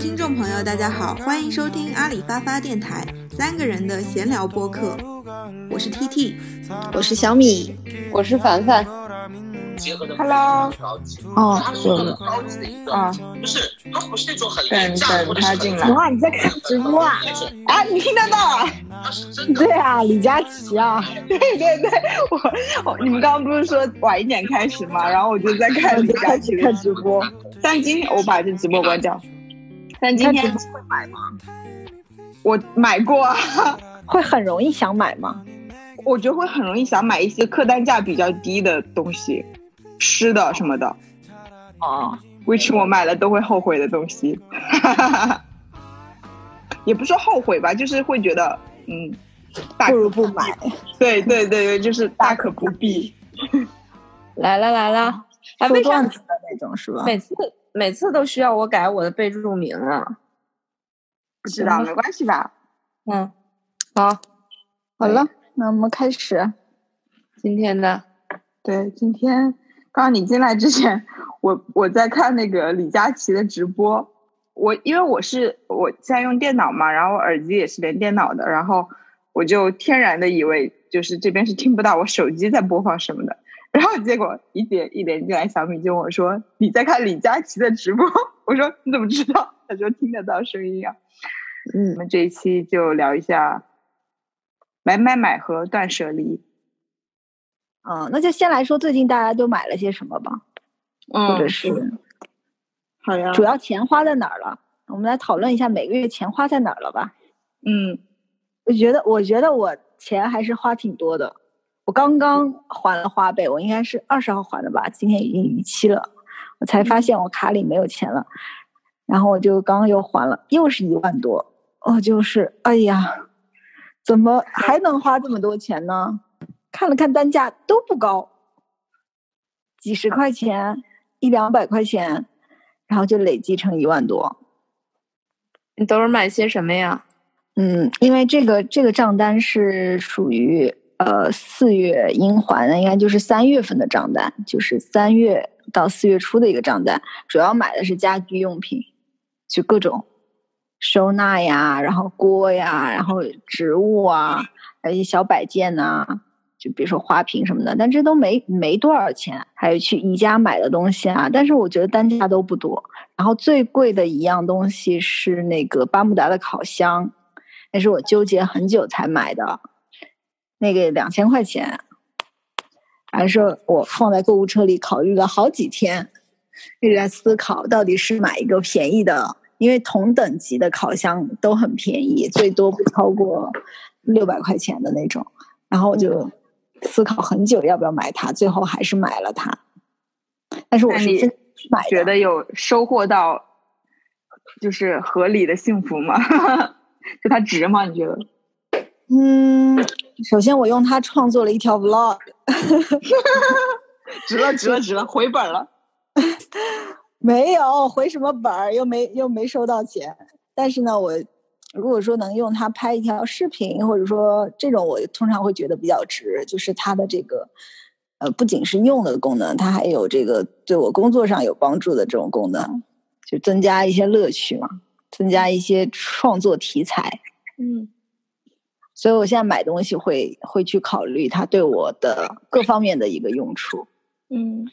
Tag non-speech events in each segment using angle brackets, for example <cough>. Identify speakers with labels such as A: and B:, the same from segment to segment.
A: 各位听众朋友，大家好，欢迎收听阿里发发电台三个人的闲聊播客。我是 T T，
B: 我是小米，
C: 我是凡凡。
D: Hello，
B: 哦，
D: 是啊，
E: 不是，它不是那种很
D: 等
E: 廉价
D: 等他进来。
B: 哇，你在看直播啊？
D: 啊，你听得到啊？
E: 他是真的。
B: 对啊，李佳琦啊。
D: 对对对，我我你们刚刚不是说晚一点开始吗？然后我就在看李佳琦的
B: 看直播。<laughs>
D: 但今天我把这直播关掉。但今天
B: 会买吗？
D: 我买过啊。<laughs>
B: 会很容易想买吗？
D: 我觉得会很容易想买一些客单价比较低的东西，吃的什么的。
B: 哦
D: ，which 我买了都会后悔的东西。<laughs> 也不是后悔吧，就是会觉得，嗯，
B: 不如不买。
D: 对对对对，就是大可不必。
C: 来了来了，哎，
B: 说
C: 为啥
B: 段子的那种是吧？
C: 每次每次都需要我改我的备注名啊？
D: 不知道，没关系吧？
C: 嗯，好，
B: 好了，那我们开始。
C: 今天的
D: 对，今天刚刚你进来之前，我我在看那个李佳琦的直播。我因为我是我现在用电脑嘛，然后耳机也是连电脑的，然后我就天然的以为就是这边是听不到我手机在播放什么的，然后结果一点一连进来，小米就问我说你在看李佳琦的直播，<laughs> 我说你怎么知道？他说听得到声音啊。嗯，我们这一期就聊一下买买买和断舍离。
B: 嗯，那就先来说最近大家都买了些什么吧，
D: 嗯，
B: 或者是
D: 好呀，
B: 主要钱花在哪儿了？我们来讨论一下每个月钱花在哪儿了吧。
D: 嗯，
B: 我觉得，我觉得我钱还是花挺多的。我刚刚还了花呗，我应该是二十号还的吧，今天已经逾期了，我才发现我卡里没有钱了，然后我就刚刚又还了，又是一万多，我就是哎呀，怎么还能花这么多钱呢？看了看单价都不高，几十块钱，一两百块钱，然后就累积成一万多。
C: 你都是买些什么呀？
B: 嗯，因为这个这个账单是属于呃四月应还的，应该就是三月份的账单，就是三月到四月初的一个账单。主要买的是家居用品，就各种收纳呀，然后锅呀，然后植物啊，还有一些小摆件呐、就比如说花瓶什么的，但这都没没多少钱。还有去宜家买的东西啊，但是我觉得单价都不多。然后最贵的一样东西是那个巴慕达的烤箱，那是我纠结很久才买的，那个两千块钱，还是我放在购物车里考虑了好几天，一直在思考到底是买一个便宜的，因为同等级的烤箱都很便宜，最多不超过六百块钱的那种，然后我就思考很久要不要买它，最后还是买了它。但是我是真买
D: 觉得有收获到就是合理的幸福吗？<laughs> 就它值吗？你觉得？
B: 嗯，首先我用它创作了一条 vlog，<laughs>
D: 值了，值了，值了，回本了。<laughs>
B: 没有回什么本儿，又没又没收到钱。但是呢，我如果说能用它拍一条视频，或者说这种，我通常会觉得比较值，就是它的这个呃，不仅是用的功能，它还有这个对我工作上有帮助的这种功能，就增加一些乐趣嘛，增加一些创作题材。
D: 嗯，
B: 所以我现在买东西会会去考虑它对我的各方面的一个用处。
D: 嗯，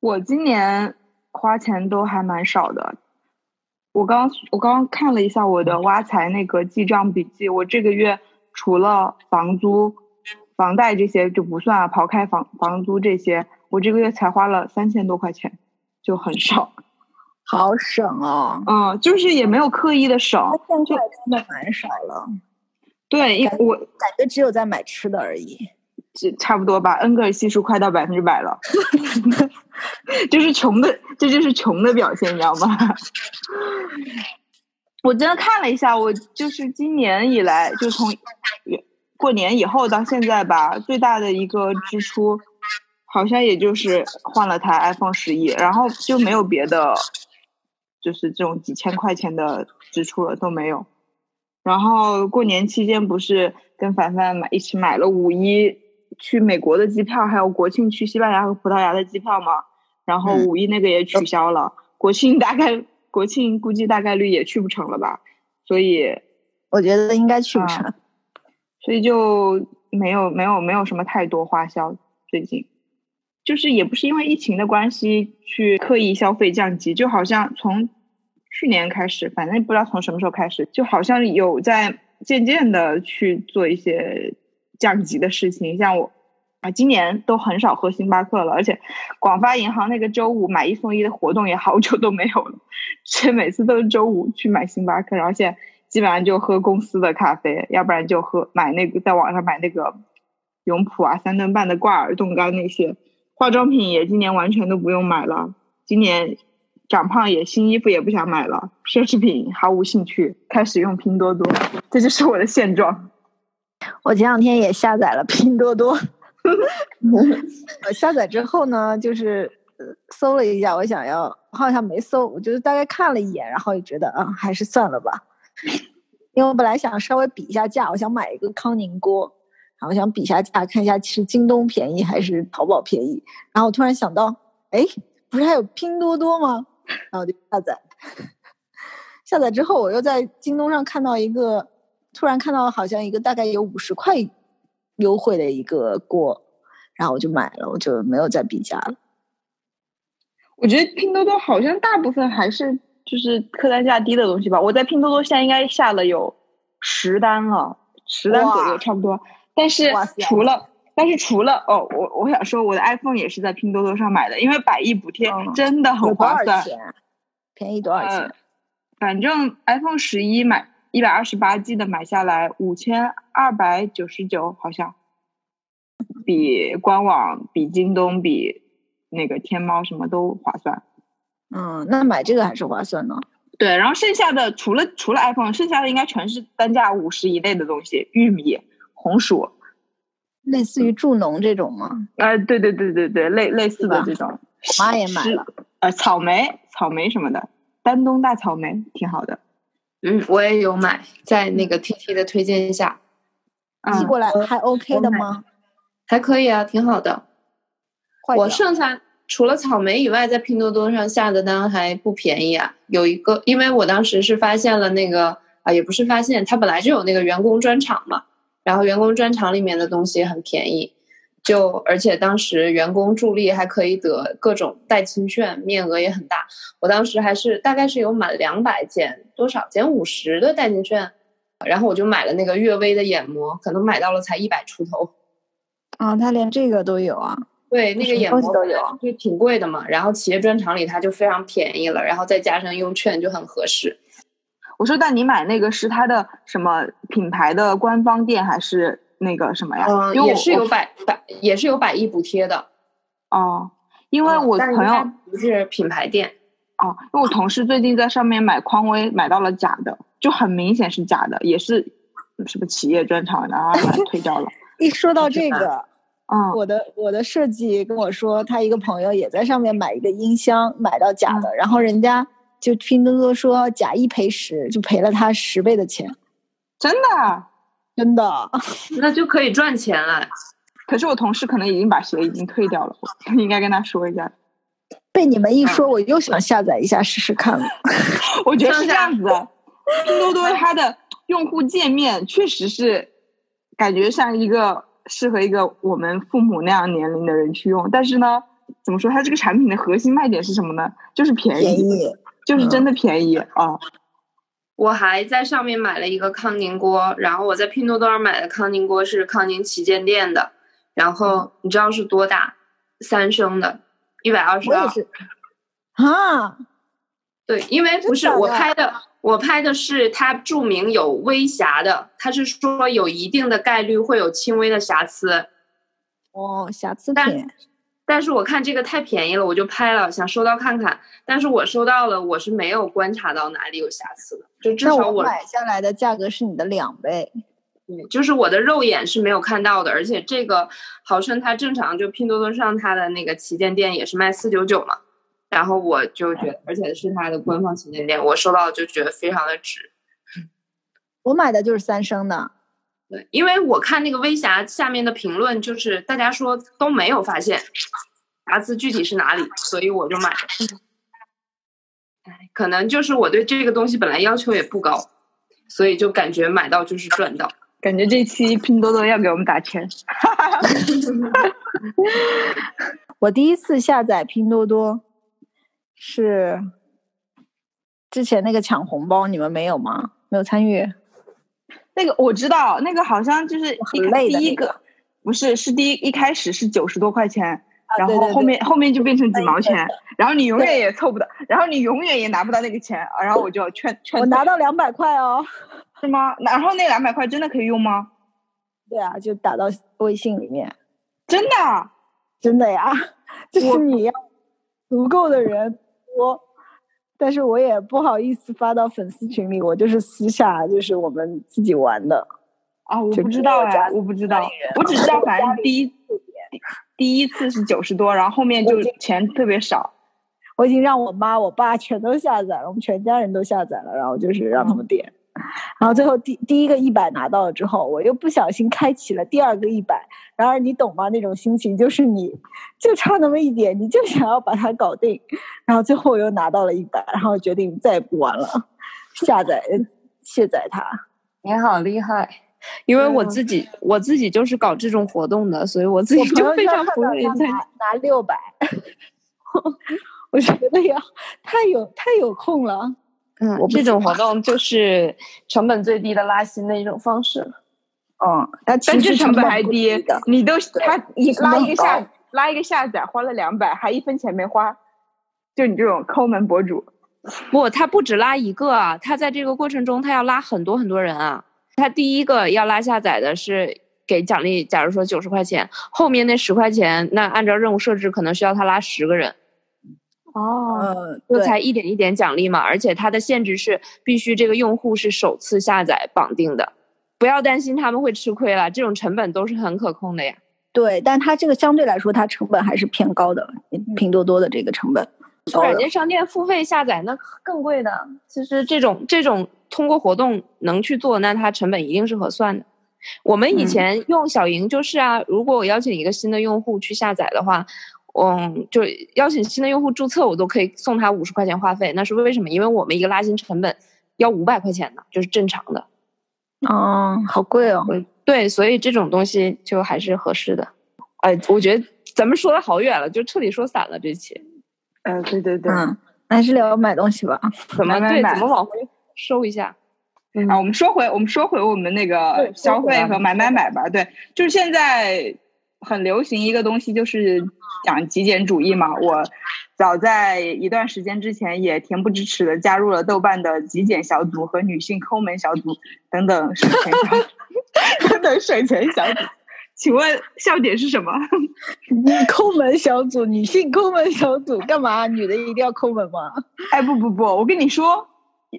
D: 我今年花钱都还蛮少的。我刚我刚刚看了一下我的挖财那个记账笔记，我这个月除了房租、房贷这些就不算啊，刨开房房租这些，我这个月才花了三千多块钱，就很少。
B: 好省哦，
D: 嗯，就是也没有刻意的省。
B: 现在真的蛮少了，
D: 对，因为我
B: 感觉只有在买吃的而已。
D: 这差不多吧，恩格尔系数快到百分之百了，<laughs> 就是穷的，这就是穷的表现，你知道吗？<laughs> 我真的看了一下，我就是今年以来，就从过年以后到现在吧，最大的一个支出，好像也就是换了台 iPhone 十一，然后就没有别的，就是这种几千块钱的支出了都没有。然后过年期间不是跟凡凡买一起买了五一去美国的机票，还有国庆去西班牙和葡萄牙的机票嘛？然后五一那个也取消了，国庆大概国庆估计大概率也去不成了吧，所以
B: 我觉得应该去不成。
D: 啊所以就没有没有没有什么太多花销。最近就是也不是因为疫情的关系去刻意消费降级，就好像从去年开始，反正不知道从什么时候开始，就好像有在渐渐的去做一些降级的事情。像我啊，今年都很少喝星巴克了，而且广发银行那个周五买一送一的活动也好久都没有了，<laughs> 所以每次都是周五去买星巴克，然后现在基本上就喝公司的咖啡，要不然就喝买那个在网上买那个永璞啊、三顿半的挂耳冻干那些。化妆品也今年完全都不用买了，今年长胖也新衣服也不想买了，奢侈品毫无兴趣，开始用拼多多，这就是我的现状。
B: 我前两天也下载了拼多多，<laughs> 我下载之后呢，就是呃搜了一下，我想要，好像没搜，我就是大概看了一眼，然后也觉得啊，还是算了吧，因为我本来想稍微比一下价，我想买一个康宁锅。然后想比下价，看一下是京东便宜还是淘宝便宜。然后我突然想到，哎，不是还有拼多多吗？然后我就下载。<laughs> 下载之后，我又在京东上看到一个，突然看到好像一个大概有五十块优惠的一个锅，然后我就买了，我就没有再比价了。
D: 我觉得拼多多好像大部分还是就是客单价低的东西吧。我在拼多多现在应该下了有十单了，十单左右差不多。但是除了，但是除了哦，我我想说，我的 iPhone 也是在拼多多上买的，因为百亿补贴
B: 嗯
D: 真的很划算。
B: 便宜多少钱？
D: 呃、反正 iPhone 十一买一百二十八 G 的买下来五千二百九十九，好像比官网、比京东、比那个天猫什么都划算。
B: 嗯，那买这个还是划算呢。
D: 对，然后剩下的除了除了 iPhone，剩下的应该全是单价五十以内的东西，玉米。红薯，
B: 类似于助农这种吗？
D: 呃，对对对对对，类类似的这种。
B: 我妈也买了。
D: 呃，草莓，草莓什么的，丹东大草莓挺好的。
C: 嗯，我也有买，在那个 T T 的推荐下。
B: 寄过来还 OK 的吗？
C: 还可以啊，挺好的。我剩下除了草莓以外，在拼多多上下的单还不便宜啊。有一个，因为我当时是发现了那个啊，也不是发现，它本来就有那个员工专场嘛。然后员工专场里面的东西很便宜，就而且当时员工助力还可以得各种代金券，面额也很大。我当时还是大概是有满两百减多少减五十的代金券，然后我就买了那个悦薇的眼膜，可能买到了才一百出头。
B: 啊，他连这个都有啊？
C: 对，那个眼膜
B: 都有，
C: 就挺贵的嘛。然后企业专场里它就非常便宜了，然后再加上用券就很合适。
D: 我说，但你买那个是它的什么品牌的官方店还是那个什么呀？
C: 嗯，也是有百百，也是有百亿补贴的。
D: 哦，因为我朋友
C: 不是品牌店。
D: 哦，因为我同事最近在上面买匡威，买到了假的，就很明显是假的，也是什么企业专场，然后把它退掉了。<laughs>
B: 一说到这个，
D: 嗯，
B: 我的我的设计跟我说，他一个朋友也在上面买一个音箱，买到假的，
D: 嗯、
B: 然后人家。就拼多多说假一赔十，就赔了他十倍的钱，
D: 真的，
B: 真的，<laughs>
C: 那就可以赚钱了。
D: 可是我同事可能已经把鞋已经退掉了，我应该跟他说一下。
B: 被你们一说，我又想下载一下试试看了。<laughs>
D: 我觉得是这样子的，拼多多它的用户界面确实是感觉像一个适合一个我们父母那样年龄的人去用，但是呢，怎么说？它这个产品的核心卖点是什么呢？就是便宜。
B: 便宜
D: 就是真的便宜啊、哦！
C: 我还在上面买了一个康宁锅，然后我在拼多多上买的康宁锅是康宁旗舰店的，然后你知道是多大？三升的，一百二十二。
B: 啊，
C: 对，因为不是我拍的，我拍的是它注明有微瑕的，它是说有一定的概率会有轻微的瑕疵。
B: 哦，瑕疵
C: 品。但是我看这个太便宜了，我就拍了，想收到看看。但是我收到了，我是没有观察到哪里有瑕疵的，就至少
B: 我买下来的价格是你的两倍。
C: 对，就是我的肉眼是没有看到的，而且这个毫升它正常就拼多多上它的那个旗舰店也是卖四九九嘛，然后我就觉得，而且是它的官方旗舰店，我收到就觉得非常的值。
B: 我买的就是三升的。
C: 对，因为我看那个微瑕下面的评论，就是大家说都没有发现瑕疵具体是哪里，所以我就买了。<laughs> 可能就是我对这个东西本来要求也不高，所以就感觉买到就是赚到。
D: 感觉这期拼多多要给我们打钱。<laughs>
B: 我第一次下载拼多多是之前那个抢红包，你们没有吗？没有参与？
D: 那个我知道，那个好像就是
B: 很累的
D: 第一
B: 个
D: 不是是第一一开始是九十多块钱，然后后面后面就变成几毛钱，然后你永远也凑不到，然后你永远也拿不到那个钱，然后我就劝 <laughs> 劝
B: 我拿到两百块哦。<laughs>
D: 是吗？然后那两百块真的可以用吗？
B: 对啊，就打到微信里面，
D: 真的啊？
B: 真的呀，<laughs> 就是你要足够的人多，但是我也不好意思发到粉丝群里，我就是私下就是我们自己玩的。
D: 啊，我不知道
B: 家
D: 哎，我不知道，我只知道反正第一第一次是九十多，然后后面就钱特别少。
B: 我已经让我妈、我爸全都下载了，我们全家人都下载了，然后就是让他们点，然后最后第第一个一百拿到了之后，我又不小心开启了第二个一百，然而你懂吗？那种心情就是你就差那么一点，你就想要把它搞定，然后最后我又拿到了一百，然后决定再也不玩了，下载卸载它。
C: 你好厉害，因为我自己我自己就是搞这种活动的，所以我自己就非常服你在
B: 他拿拿六百，<laughs> 我觉得呀，太有太有空了。
C: 嗯
B: 我，
C: 这种活动就是成本最低的拉新的一种方式。
B: 嗯，但其
D: 但这成本还低，你都他一拉一个下拉一个下载花了两百，还一分钱没花，就你这种抠门博主，
C: 不，他不止拉一个啊，他在这个过程中他要拉很多很多人啊。他第一个要拉下载的是给奖励，假如说九十块钱，后面那十块钱，那按照任务设置可能需要他拉十个人，
D: 哦，
B: 嗯，
C: 就，才一点一点奖励嘛。而且它的限制是必须这个用户是首次下载绑定的，不要担心他们会吃亏了，这种成本都是很可控的呀。
B: 对，但它这个相对来说，它成本还是偏高的，拼多多的这个成本。
C: 软件商店付费下载那更贵的。其实这种这种通过活动能去做，那它成本一定是合算的。我们以
B: 嗯
C: 前用小营就是啊，如果我邀请一个新的用户去下载的话，嗯，就邀请新的用户注册，我都可以送他五十块钱话费。那是为什么？因为我们一个拉新成本要五百块钱呢，就是正常的。
B: 哦，好贵哦。
C: 对，所以这种东西就还是合适的。哎，我觉得咱们说的好远了，就彻底说散了这期。
D: 呃，对对对，
B: 嗯，还是聊买东西吧。
C: 怎么对？
D: 买买买
C: 怎么往回收一下？
D: 啊，我们说回我们说回我们那个消费和买买买吧，对，就是现在很流行一个东西，就是讲极简主义嘛。我早在一段时间之前也恬不知耻的加入了豆瓣的极简小组和女性抠门小组等等省钱小 <laughs> 等等省钱小组。请问笑点是什么？<laughs>
B: 抠门小组，女性抠门小组，干嘛？女的一定要抠门吗？
D: 哎，不不不，我跟你说，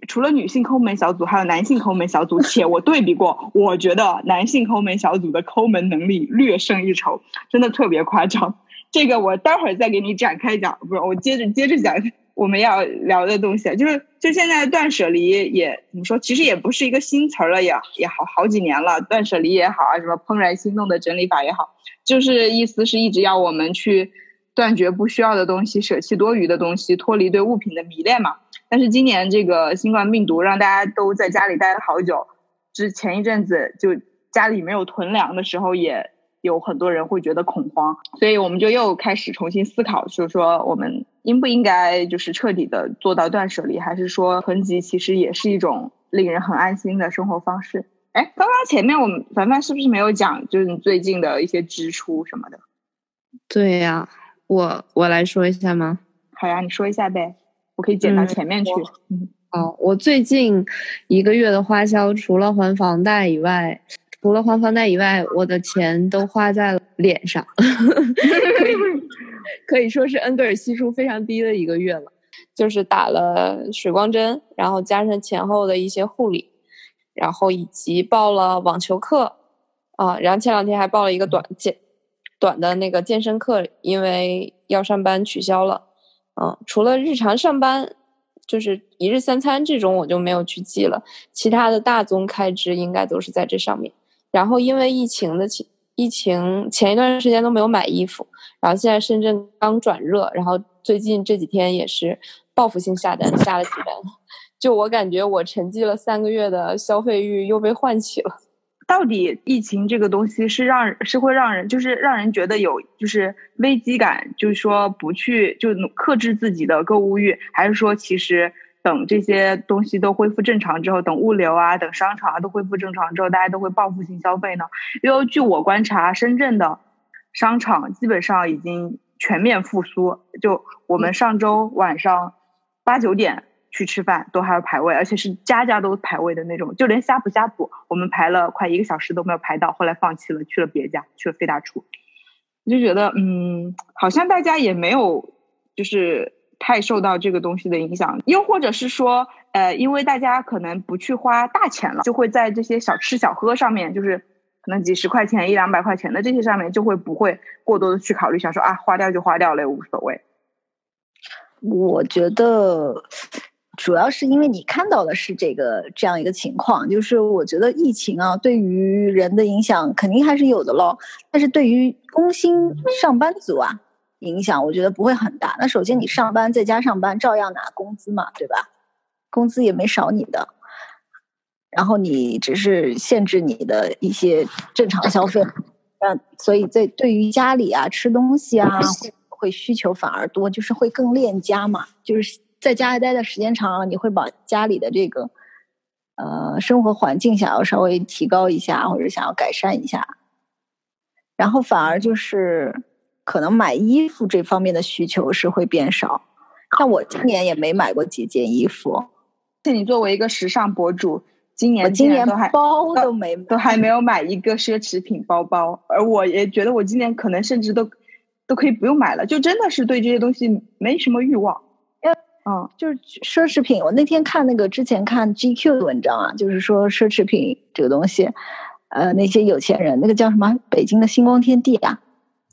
D: 除了女性抠门小组，还有男性抠门小组，且我对比过，我觉得男性抠门小组的抠门能力略胜一筹，真的特别夸张。这个我待会儿再给你展开讲，不是我接着接着讲我们要聊的东西，就是就现在断舍离也怎么说，其实也不是一个新词儿了，也也好好几年了，断舍离也好啊，什么怦然心动的整理法也好，就是意思是一直要我们去断绝不需要的东西，舍弃多余的东西，脱离对物品的迷恋嘛。但是今年这个新冠病毒让大家都在家里待了好久，之前一阵子就家里没有囤粮的时候，也有很多人会觉得恐慌，所以我们就又开始重新思考，就是说我们应不应该就是彻底的做到断舍离，还是说囤积其实也是一种令人很安心的生活方式？哎，刚刚前面我们凡凡是不是没有讲，就是你最近的一些支出什么的？
C: 对呀、我我来说一下吗？
D: 好呀，你说一下呗，我可以剪到
C: 嗯
D: 前面去。嗯
C: 哦，我最近一个月的花销，除了还房贷以外，除了还房贷以外，我的钱都花在了脸上，<laughs> 可以 <laughs> 可以说是恩格尔系数非常低的一个月了。就是打了水光针，然后加上前后的一些护理，然后以及报了网球课，啊，然后前两天还报了一个短健短的那个健身课，因为要上班取消了。嗯，除了日常上班，就是一日三餐这种我就没有去记了，其他的大宗开支应该都是在这上面。然后因为疫情的情
F: 疫情前一段时间都没有买衣服，然后现在深圳刚转热，然后最近这几天也是报复性下单，下了几单。就我感觉，我沉寂了三个月的消费欲又被唤起了。<laughs>
D: 到底疫情这个东西是让是会让人就是让人觉得有就是危机感，就是说不去就克制自己的购物欲，还是说其实等这些东西都恢复正常之后，等物流啊、等商场啊都恢复正常之后，大家都会报复性消费呢？因为据我观察，深圳的商场基本上已经全面复苏。就我们上周晚上八九点。去吃饭都还要排位，而且是家家都排位的那种，就连呷哺呷哺，我们排了快一个小时都没有排到，后来放弃了，去了别家，去了飞大厨。我就觉得，嗯，好像大家也没有就是太受到这个东西的影响，又或者是说，呃，因为大家可能不去花大钱了，就会在这些小吃小喝上面，就是可能几十块钱、一两百块钱的这些上面，就会不会过多的去考虑，想说啊，花掉就花掉了，无所谓。
B: 我觉得。主要是因为你看到的是这个这样一个情况，就是我觉得疫情啊，对于人的影响肯定还是有的喽。但是对于工薪上班族啊，影响我觉得不会很大。那首先你上班在家上班，照样拿工资嘛，对吧？工资也没少你的。然后你只是限制你的一些正常消费，那所以在对于家里啊吃东西啊会会需求反而多，就是会更恋家嘛，就是。在家里待的时间长了，你会把家里的这个呃生活环境想要稍微提高一下，或者想要改善一下，然后反而就是可能买衣服这方面的需求是会变少。像我今年也没买过几件衣服。
D: 像你作为一个时尚博主，今年
B: 今年
D: 都还
B: 包都没
D: 都还没有买一个奢侈品包包，而我也觉得我今年可能甚至都都可以不用买了，就真的是对这些东西没什么欲望。
B: 嗯，就是奢侈品。我那天看那个之前看 GQ 的文章啊，就是说奢侈品这个东西，呃，那些有钱人，那个叫什么？北京的星光天地啊，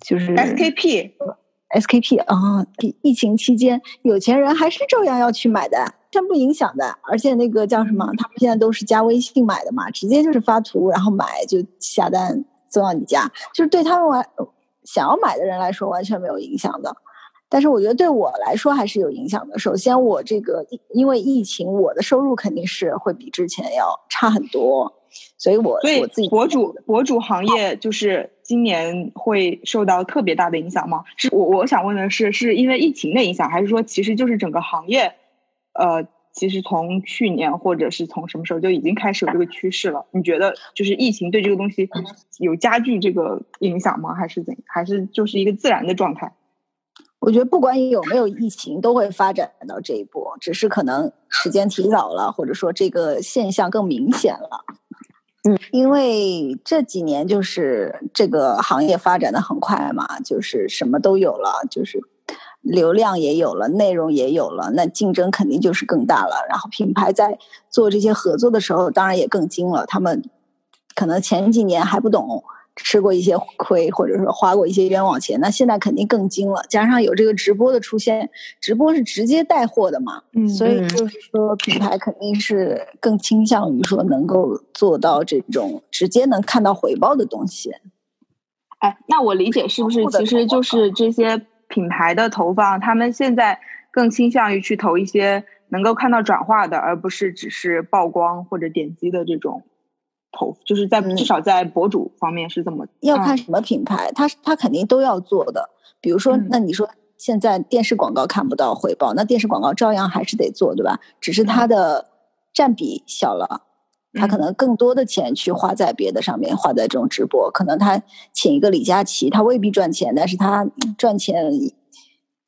B: 就是
D: SKP，SKP
B: 啊。疫情期间，有钱人还是照样要去买的，这不影响的。而且那个叫什么？他们现在都是加微信买的嘛，直接就是发图，然后买就下单送到你家，就是对他们完想要买的人来说完全没有影响的。但是我觉得对我来说还是有影响的。首先，我这个因为疫情，我的收入肯定是会比之前要差很多，所以我
D: 所以
B: 我自己
D: 博主博主行业就是今年会受到特别大的影响吗？是我我想问的是，是因为疫情的影响，还是说其实就是整个行业，呃，其实从去年或者是从什么时候就已经开始有这个趋势了？你觉得就是疫情对这个东西有加剧这个影响吗？还是怎？还是就是一个自然的状态？
B: 我觉得不管有没有疫情，都会发展到这一步，只是可能时间提早了，或者说这个现象更明显了。嗯，因为这几年就是这个行业发展的很快嘛，就是什么都有了，就是流量也有了，内容也有了，那竞争肯定就是更大了。然后品牌在做这些合作的时候，当然也更精了。他们可能前几年还不懂。吃过一些亏，或者说花过一些冤枉钱，那现在肯定更精了。加上有这个直播的出现，直播是直接带货的嘛，嗯，所以就是说品牌肯定是更倾向于说能够做到这种直接能看到回报的东西。
D: 哎，那我理解是不是其实就是这些品牌的投放，他们现在更倾向于去投一些能够看到转化的，而不是只是曝光或者点击的这种。投就是在至少在博主方面是这么
B: 要看什么品牌，他他肯定都要做的。比如说，那你说现在电视广告看不到回报，那电视广告照样还是得做，对吧？只是它的占比小了，他可能更多的钱去花在别的上面，花在这种直播。可能他请一个李佳琦，他未必赚钱，但是他赚钱。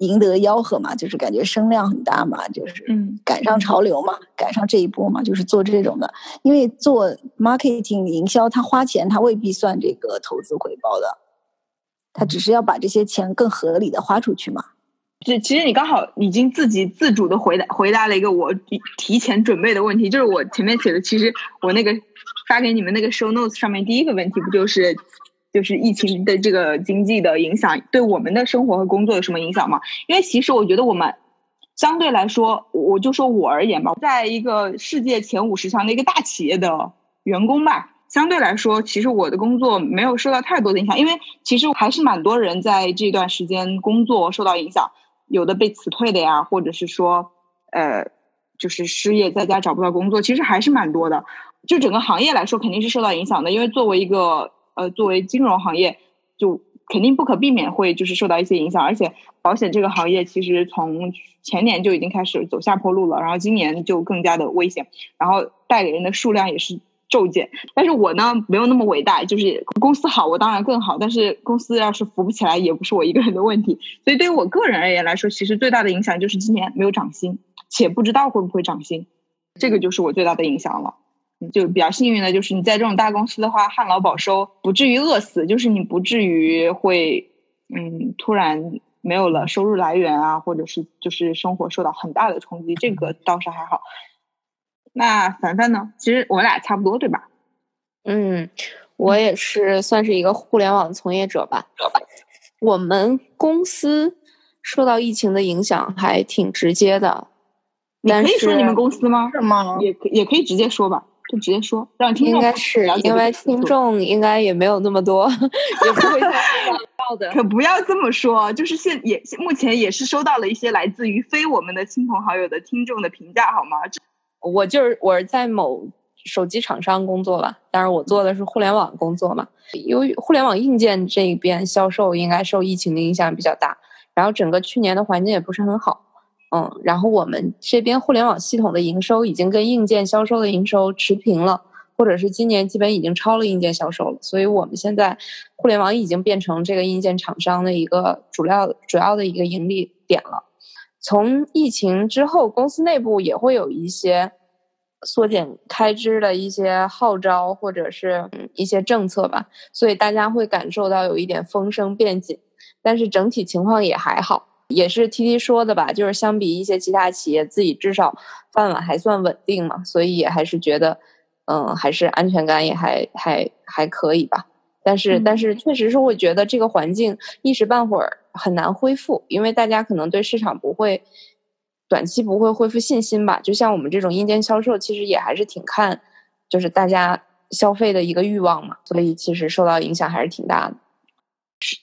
B: 赢得吆喝嘛，就是感觉声量很大嘛，就是赶上潮流嘛，赶上这一波嘛，就是做这种的。因为做 marketing 营销，他花钱他未必算这个投资回报的，他只是要把这些钱更合理的花出去嘛。
D: 这其实你刚好已经自己自主的回答回答了一个我提前准备的问题，就是我前面写的，其实我那个发给你们那个 show notes 上面第一个问题不就是。就是疫情的这个经济的影响，对我们的生活和工作有什么影响吗？因为其实我觉得我们相对来说，我就说我而言吧，在一个世界前五十强的一个大企业的员工吧，相对来说，其实我的工作没有受到太多的影响，因为其实还是蛮多人在这段时间工作受到影响，有的被辞退的呀，或者是说，呃，就是失业在家找不到工作，其实还是蛮多的。就整个行业来说，肯定是受到影响的，因为作为一个呃，作为金融行业，就肯定不可避免会就是受到一些影响。而且保险这个行业其实从前年就已经开始走下坡路了，然后今年就更加的危险，然后代理人的数量也是骤减。但是我呢，没有那么伟大，就是公司好，我当然更好。但是公司要是扶不起来，也不是我一个人的问题。所以对于我个人而言来说，其实最大的影响就是今年没有涨薪，且不知道会不会涨薪，这个就是我最大的影响了。就比较幸运的，就是你在这种大公司的话，旱涝保收，不至于饿死，就是你不至于会，嗯，突然没有了收入来源啊，或者是就是生活受到很大的冲击，这个倒是还好。那凡凡呢？其实我俩差不多，对吧？
C: 嗯，我也是算是一个互联网从业者吧。我们公司受到疫情的影响还挺直接的。
D: 你可以说你们公司吗？
B: 是吗？
D: 也也可以直接说吧。就直接说，让听众
C: 应该是因为听众应该也没有那么多，也不会 <laughs> 到的。
D: 可不要这么说，就是现也目前也是收到了一些来自于非我们的亲朋好友的听众的评价，好吗？
C: 我就是我是在某手机厂商工作吧，但是我做的是互联网工作嘛。由于互联网硬件这边销售应该受疫情的影响比较大，然后整个去年的环境也不是很好。嗯，然后我们这边互联网系统的营收已经跟硬件销售的营收持平了，或者是今年基本已经超了硬件销售了，所以我们现在互联网已经变成这个硬件厂商的一个主要主要的一个盈利点了。从疫情之后，公司内部也会有一些缩减开支的一些号召或者是一些政策吧，所以大家会感受到有一点风声变紧，但是整体情况也还好。也是 T T 说的吧，就是相比一些其他企业，自己至少饭碗还算稳定嘛，所以也还是觉得，嗯，还是安全感也还还还可以吧。但是但是确实是会觉得这个环境一时半会儿很难恢复，因为大家可能对市场不会短期不会恢复信心吧。就像我们这种硬件销售，其实也还是挺看就是大家消费的一个欲望嘛，所以其实受到影响还是挺大的。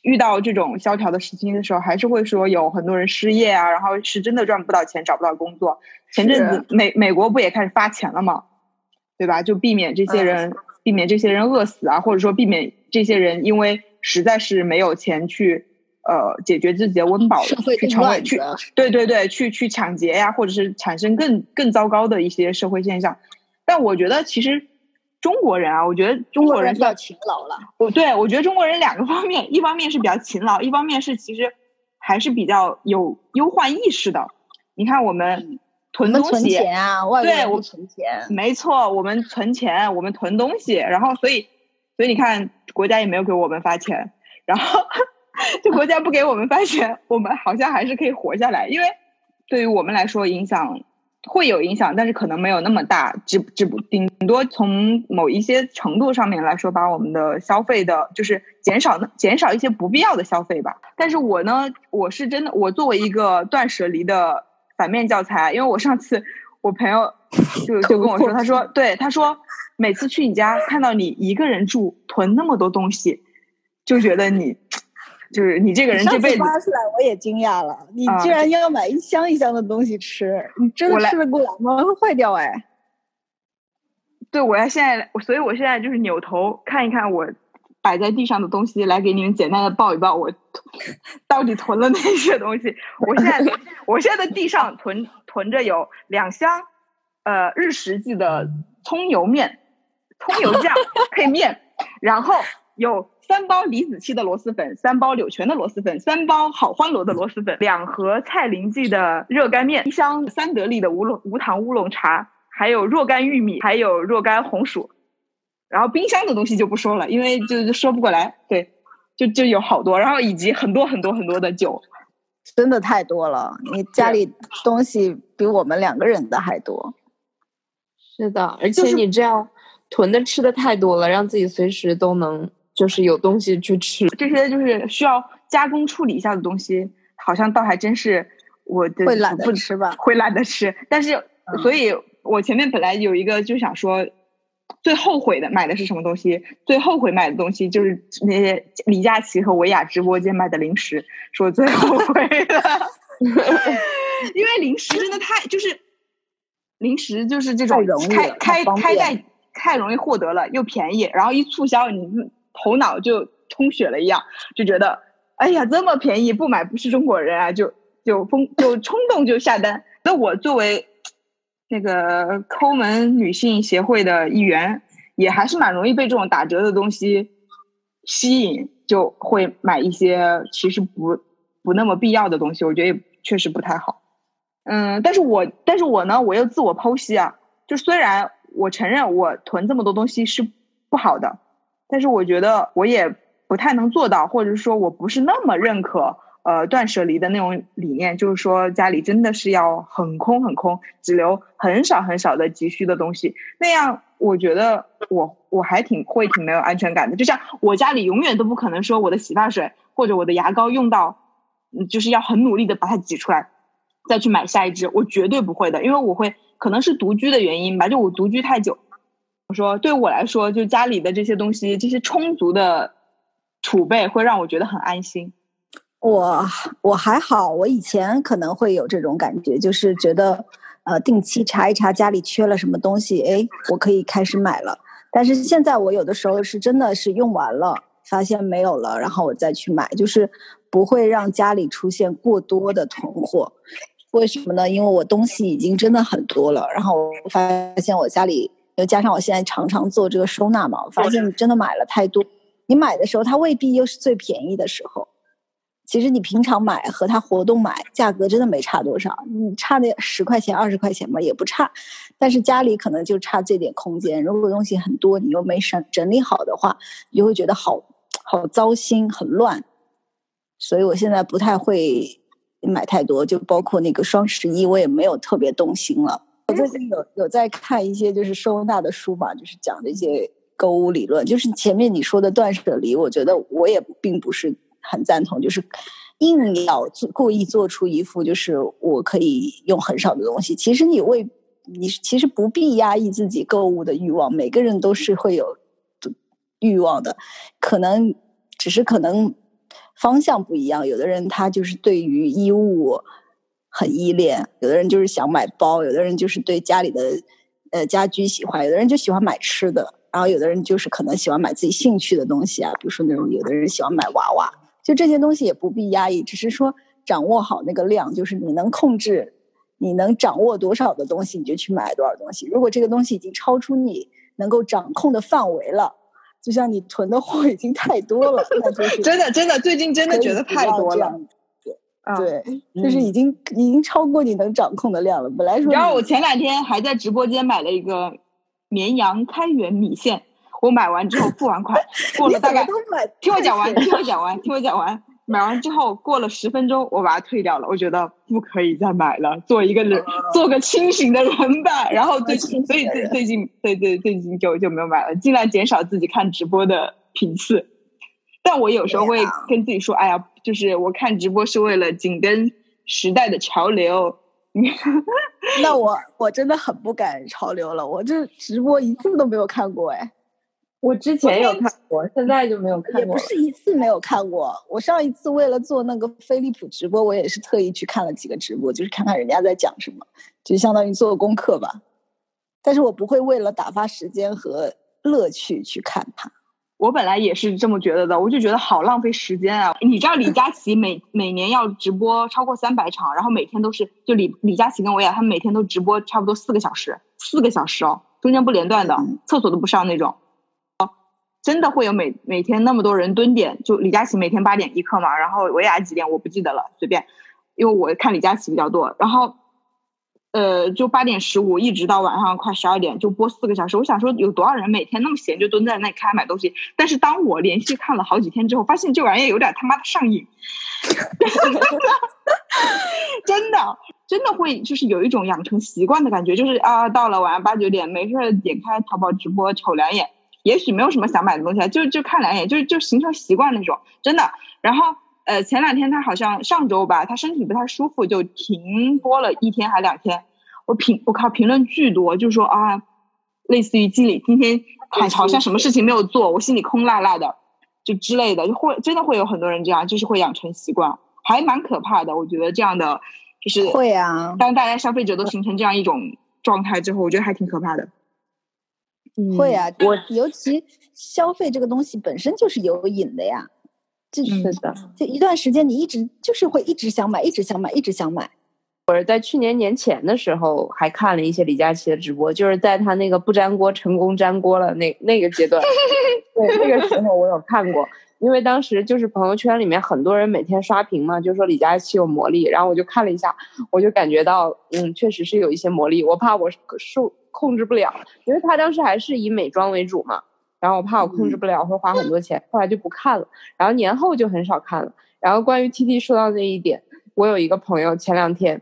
D: 遇到这种萧条的时期的时候，还是会说有很多人失业啊，然后是真的赚不到钱，找不到工作。前阵子美美国不也开始发钱了吗？对吧？就避免这些人，避免这些人饿死啊，或者说避免这些人因为实在是没有钱去呃解决自己的温饱，去成为去对对对，去去抢劫呀，或者是产生更更糟糕的一些社会现象。但我觉得其实。中国人啊，我觉得中国人
B: 比较勤劳了。
D: 我对我觉得中国人两个方面，<laughs> 一方面是比较勤劳，一方面是其实还是比较有忧患意识的。你看我们囤东西，
B: 存钱啊，
D: 对，
B: 我存钱，
D: 没错，我们存钱，我们囤东西，然后所以所以你看国家也没有给我们发钱，然后 <laughs> 就国家不给我们发钱，我们好像还是可以活下来，因为对于我们来说影响。会有影响，但是可能没有那么大，只只不顶多从某一些程度上面来说，把我们的消费的，就是减少减少一些不必要的消费吧。但是我呢，我是真的，我作为一个断舍离的反面教材，因为我上次我朋友就就跟我说，他说，对，他说每次去你家看到你一个人住，囤那么多东西，就觉得你。就是你这个人这辈子
B: 发出来，我也惊讶了。你居然要买一箱一箱的东西吃，你真的吃得过来吗？会坏掉哎。
D: 对，我要现在，所以我现在就是扭头看一看我摆在地上的东西，来给你们简单的报一报我到底囤了哪些东西。我现在，我现在的地上囤囤着有两箱呃日食记的葱油面，葱油酱配面，然后有。三包李子柒的螺蛳粉，三包柳泉的螺蛳粉，三包好欢螺的螺蛳粉，两盒蔡林记的热干面，一箱三得利的无龙无糖乌龙茶，还有若干玉米，还有若干红薯。然后冰箱的东西就不说了，因为就说不过来。对，就就有好多，然后以及很多很多很多的酒，
B: 真的太多了。你家里东西比我们两个人的还多。
C: 是的，而且你这样囤的吃的太多了，让自己随时都能。就是有东西去吃，
D: 这些就是需要加工处理一下的东西，好像倒还真是我的
B: 会懒得吃吧，<laughs>
D: 会懒得吃。但是，所以我前面本来有一个就想说，最后悔的买的是什么东西？最后悔买的东西就是那些李佳琦和维亚直播间买的零食，是我最后悔的。<laughs> 因为零食真的太就是零食就是这种开开开在太容易获得了，又便宜，然后一促销，你头脑就充血了一样，就觉得哎呀这么便宜，不买不是中国人啊，就就疯就冲动就下单。那我作为那个抠门女性协会的一员，也还是蛮容易被这种打折的东西吸引，就会买一些其实不不那么必要的东西。我觉得也确实不太好。嗯，但是我但是我呢，我又自我剖析啊，就虽然我承认我囤这么多东西是不好的，但是我觉得我也不太能做到，或者说我不是那么认可。呃，断舍离的那种理念，就是说家里真的是要很空很空，只留很少很少的急需的东西。那样，我觉得我我还挺会挺没有安全感的。就像我家里永远都不可能说我的洗发水或者我的牙膏用到，就是要很努力的把它挤出来，再去买下一支，我绝对不会的，因为我会可能是独居的原因吧，就我独居太久。我说对我来说，就家里的这些东西，这些充足的储备会让我觉得很安心。
B: 我我还好，我以前可能会有这种感觉，就是觉得，呃，定期查一查家里缺了什么东西，哎，我可以开始买了。但是现在我有的时候是真的是用完了，发现没有了，然后我再去买，就是不会让家里出现过多的囤货。为什么呢？因为我东西已经真的很多了，然后我发现我家里又加上我现在常常做这个收纳嘛，我发现你真的买了太多。你买的时候，它未必又是最便宜的时候。其实你平常买和它活动买价格真的没差多少，你差那十块钱二十块钱吧也不差，但是家里可能就差这点空间。如果东西很多，你又没整整理好的话，你就会觉得好好糟心，很乱。所以我现在不太会买太多，就包括那个双十一，我也没有特别动心了。我最近有有在看一些就是收纳的书嘛，就是讲这些购物理论。就是前面你说的断舍离，我觉得我也并不是。很赞同，就是硬要做故意做出一副就是我可以用很少的东西。其实你为你其实不必压抑自己购物的欲望，每个人都是会有欲望的，可能只是可能方向不一样。有的人他就是对于衣物很依恋，有的人就是想买包，有的人就是对家里的呃家居喜欢，有的人就喜欢买吃的，然后有的人就是可能喜欢买自己兴趣的东西啊，比如说那种有的人喜欢买娃娃。就这些东西也不必压抑，只是说掌握好那个量，就是你能控制，你能掌握多少的东西，你就去买多少东西。如果这个东西已经超出你能够掌控的范围了，就像你囤的货已经太多了，那就是
D: 真的真的最近真的觉得太多了。
B: 对，就是已经已经超过你能掌控的量了。本来说，
D: 然后我前两天还在直播间买了一个绵阳开元米线。我买完之后付完款，<laughs> 过了大概听我讲完，听我讲完，听我讲完。买完之后过了十分钟，我把它退掉了。我觉得不可以再买了，做一个人，做个清醒的人吧。<laughs> 然后最近，所以最最近，对对，最近就就没有买了，尽量减少自己看直播的频次。但我有时候会跟自己说：“哎呀，就是我看直播是为了紧跟时代的潮流。<laughs> ”
B: 那我我真的很不赶潮流了，我这直播一次都没有看过哎。
C: 我之前有看过，现在就没有看过。
B: 也不是一次没有看过，我上一次为了做那个飞利浦直播，我也是特意去看了几个直播，就是看看人家在讲什么，就相当于做功课吧。但是我不会为了打发时间和乐趣去看它。
D: 我本来也是这么觉得的，我就觉得好浪费时间啊！你知道李佳琦每每年要直播超过三百场，然后每天都是就李李佳琦跟维娅他们每天都直播差不多四个小时，四个小时哦，中间不连断的，厕所都不上那种。哦真的会有每每天那么多人蹲点，就李佳琦每天八点一刻嘛，然后维娅几点我不记得了，随便，因为我看李佳琦比较多，然后，呃，就八点十五一直到晚上快十二点就播四个小时，我想说有多少人每天那么闲就蹲在那里看买东西，但是当我连续看了好几天之后，发现这玩意儿有点他妈的上瘾，<laughs> 真的真的会就是有一种养成习惯的感觉，就是啊到了晚上八九点没事点开淘宝直播瞅两眼。也许没有什么想买的东西，就就看两眼，就就形成习惯那种，真的。然后，呃，前两天他好像上周吧，他身体不太舒服，就停播了一天还两天。我评我靠，评论巨多，就说啊，类似于经理今天好像什么事情没有做，我心里空落落的，就之类的，就会真的会有很多人这样，就是会养成习惯，还蛮可怕的。我觉得这样的就是
B: 会啊，
D: 当大家消费者都形成这样一种状态之后，我觉得还挺可怕的。
B: 会啊，我尤其消费这个东西本身就是有瘾的呀，
C: 就是的，
B: 就一段时间你一直就是会一直想买，一直想买，一直想买。
C: 我是在去年年前的时候还看了一些李佳琦的直播，就是在他那个不粘锅成功粘锅了那那个阶段，<laughs> 对那个时候我有看过，因为当时就是朋友圈里面很多人每天刷屏嘛，就说李佳琦有魔力，然后我就看了一下，我就感觉到嗯，确实是有一些魔力，我怕我受控制不了，因为他当时还是以美妆为主嘛，然后我怕我控制不了会花很多钱，后来就不看了，然后年后就很少看了。然后关于 T T 说到那一点，我有一个朋友前两天。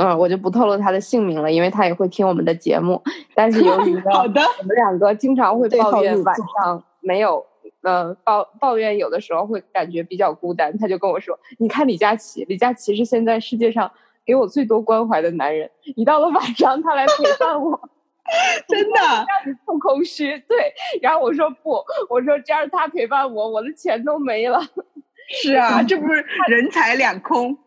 C: 嗯，我就不透露他的姓名了，因为他也会听我们的节目。但是由于呢，<laughs>
D: 好的，
C: 我们两个经常会抱怨晚上没有，呃，抱抱怨有的时候会感觉比较孤单。他就跟我说：“你看李佳琦，李佳琦是现在世界上给我最多关怀的男人。一到了晚上，他来陪伴我，<laughs>
D: 真的
C: 让你不空虚。”对，然后我说不，我说这样他陪伴我，我的钱都没了。
D: 是啊，这不是人财两空。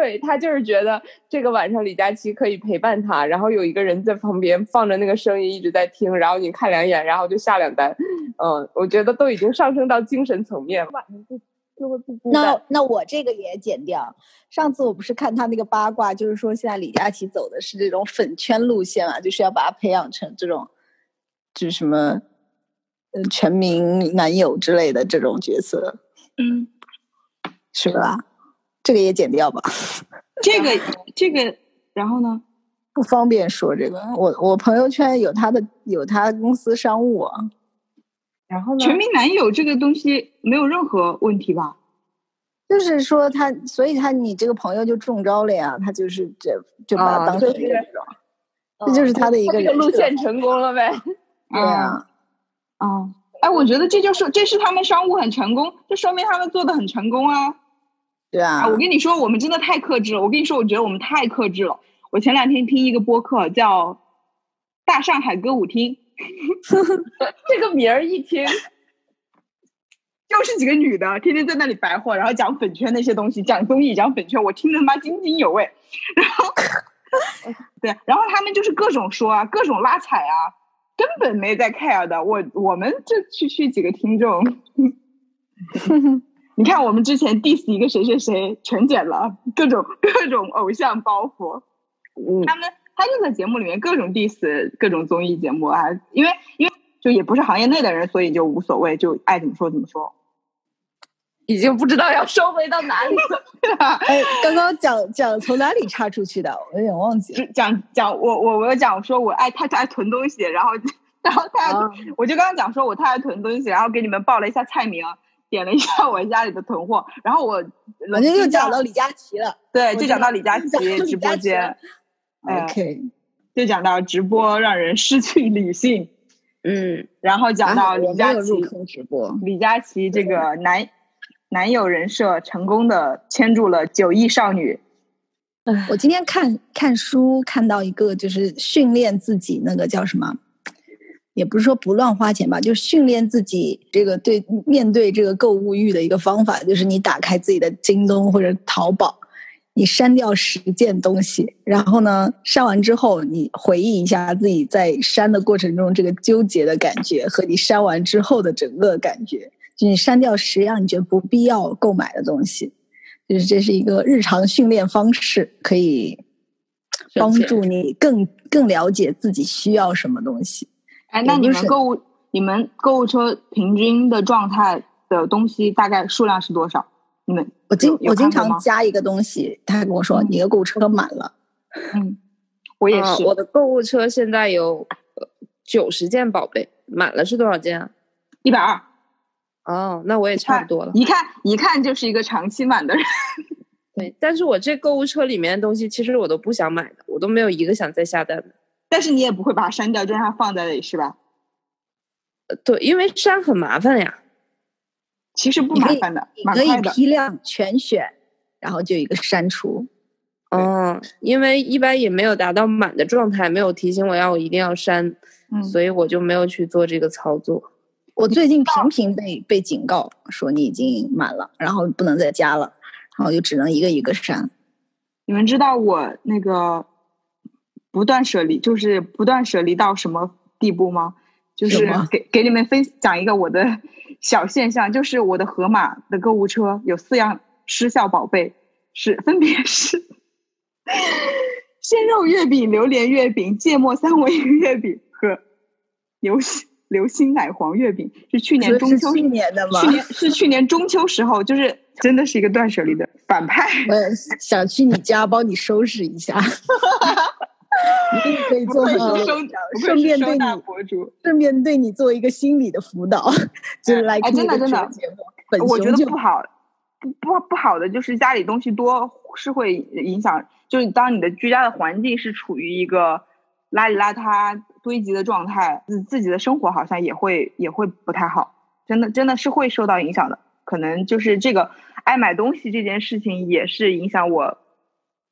C: 对他就是觉得这个晚上李佳琦可以陪伴他，然后有一个人在旁边放着那个声音一直在听，然后你看两眼，然后就下两单。嗯，我觉得都已经上升到精神层面了。晚上就就会不孤
B: 单。那那我这个也剪掉。上次我不是看他那个八卦，就是说现在李佳琦走的是这种粉圈路线嘛，就是要把他培养成这种，就是什么，呃，全民男友之类的这种角色。
D: 嗯，
B: 是吧？这个也剪掉吧。<laughs>
D: 这个这个，然后呢？
B: 不方便说这个。我我朋友圈有他的有他公司商务啊。
C: 然后呢？
D: 全民男友这个东西没有任何问题吧？
B: 就是说他，所以他你这个朋友就中招了呀。他就是这就把他当成一个这种，这就是他的一个
C: 路线成功了呗。
B: 对呀。
D: 啊，哎，我觉得这就是这是他们商务很成功，这说明他们做的很成功啊。
B: 对啊，
D: 我跟你说，我们真的太克制了。我跟你说，我觉得我们太克制了。我前两天听一个播客叫《大上海歌舞厅》<laughs> <laughs>
C: 这个名儿一听 <laughs>
D: 就是几个女的天天在那里白话，然后讲粉圈那些东西，讲综艺，讲粉圈，我听得他妈津津有味。然后，对，然后他们就是各种说啊，各种拉踩啊，根本没在 care 的。我我们这区区几个听众。你看，我们之前 diss 一个谁谁谁，全剪了，各种 <laughs> 各种偶像包袱。嗯，他们他就在节目里面各种 diss 各种综艺节目啊，因为因为就也不是行业内的人，所以就无所谓，就爱怎么说怎么说。
C: 已经不知道要收回到哪里了。<laughs>
B: 哎，刚刚讲讲从哪里插出去的，我有点忘记了。
D: 讲讲我我我讲说我爱他爱囤东西，然后 <laughs> 然后他我就刚刚讲说我太爱囤东西，然后给你们报了一下菜名。点了一下我家里的囤货，然后我
B: 我就又讲到李佳琦了，
D: 对，就讲到李佳琦直播间
B: ，OK，
D: 就讲到直播让人失去理性，
C: 嗯，<laughs>
D: 然后讲到李佳琦
B: 直播，
D: 李佳琦这个男男友人设成功的牵住了九亿少女。
B: 我今天看看书看到一个就是训练自己那个叫什么？也不是说不乱花钱吧，就是训练自己这个对面对这个购物欲的一个方法，就是你打开自己的京东或者淘宝，你删掉十件东西，然后呢，删完之后你回忆一下自己在删的过程中这个纠结的感觉和你删完之后的整个感觉，就你删掉十样你觉得不必要购买的东西，就是这是一个日常训练方式，可以帮助你更更了解自己需要什么东西。
D: 哎，那你们购物，你们购物车平均的状态的东西大概数量是多少？你们
B: 我经我经常加一个东西，他跟我说你的购物车满了。
D: 嗯，我也是，
C: 我的购物车现在有九十件宝贝，满了是多少件啊？
D: 一百二。
C: 哦，那我也差不多了。
D: 一看一看就是一个长期满的人。
C: 对，但是我这购物车里面的东西，其实我都不想买的，我都没有一个想再下单的。
D: 但是你也不会把它删掉，就让它放在那里，是吧？
C: 对，因为删很麻烦呀。
D: 其实不麻烦的，
B: 可以批量全选，然后就一个删除。
C: 嗯，因为一般也没有达到满的状态，没有提醒我要我一定要删，
B: 嗯
C: 所以我就没有去做这个操作。
B: 我最近频频被被警告说你已经满了，然后不能再加了，然后就只能一个一个删。
D: 你们知道我那个不断舍离，就是不断舍离到什么地步吗？就是给给你们分享一个我的 <laughs> 小现象，就是我的盒马的购物车有四样失效宝贝，是分别是 <laughs> 鲜肉月饼、榴莲月饼、芥末三文鱼月饼和流心流心奶黄月饼，是去年中秋
B: 去年的吗
D: 去年是去年中秋时候，就是真的是一个断舍离的反派。
B: 我想去你家帮你收拾一下，<laughs> <laughs> 一定可以做很多的
D: 收，
B: 顺便对你
D: 博主。
B: 顺便对你做一个心理的辅导，就是来
D: 哎
B: 听这个
D: 真的真的
B: 节目。本
D: 我觉得不好，不不不好的就是家里东西多是会影响，就是当你的居家的环境是处于一个邋里邋遢堆积的状态，自自己的生活好像也会也会不太好，真的真的是会受到影响的。可能就是这个爱买东西这件事情也是影响我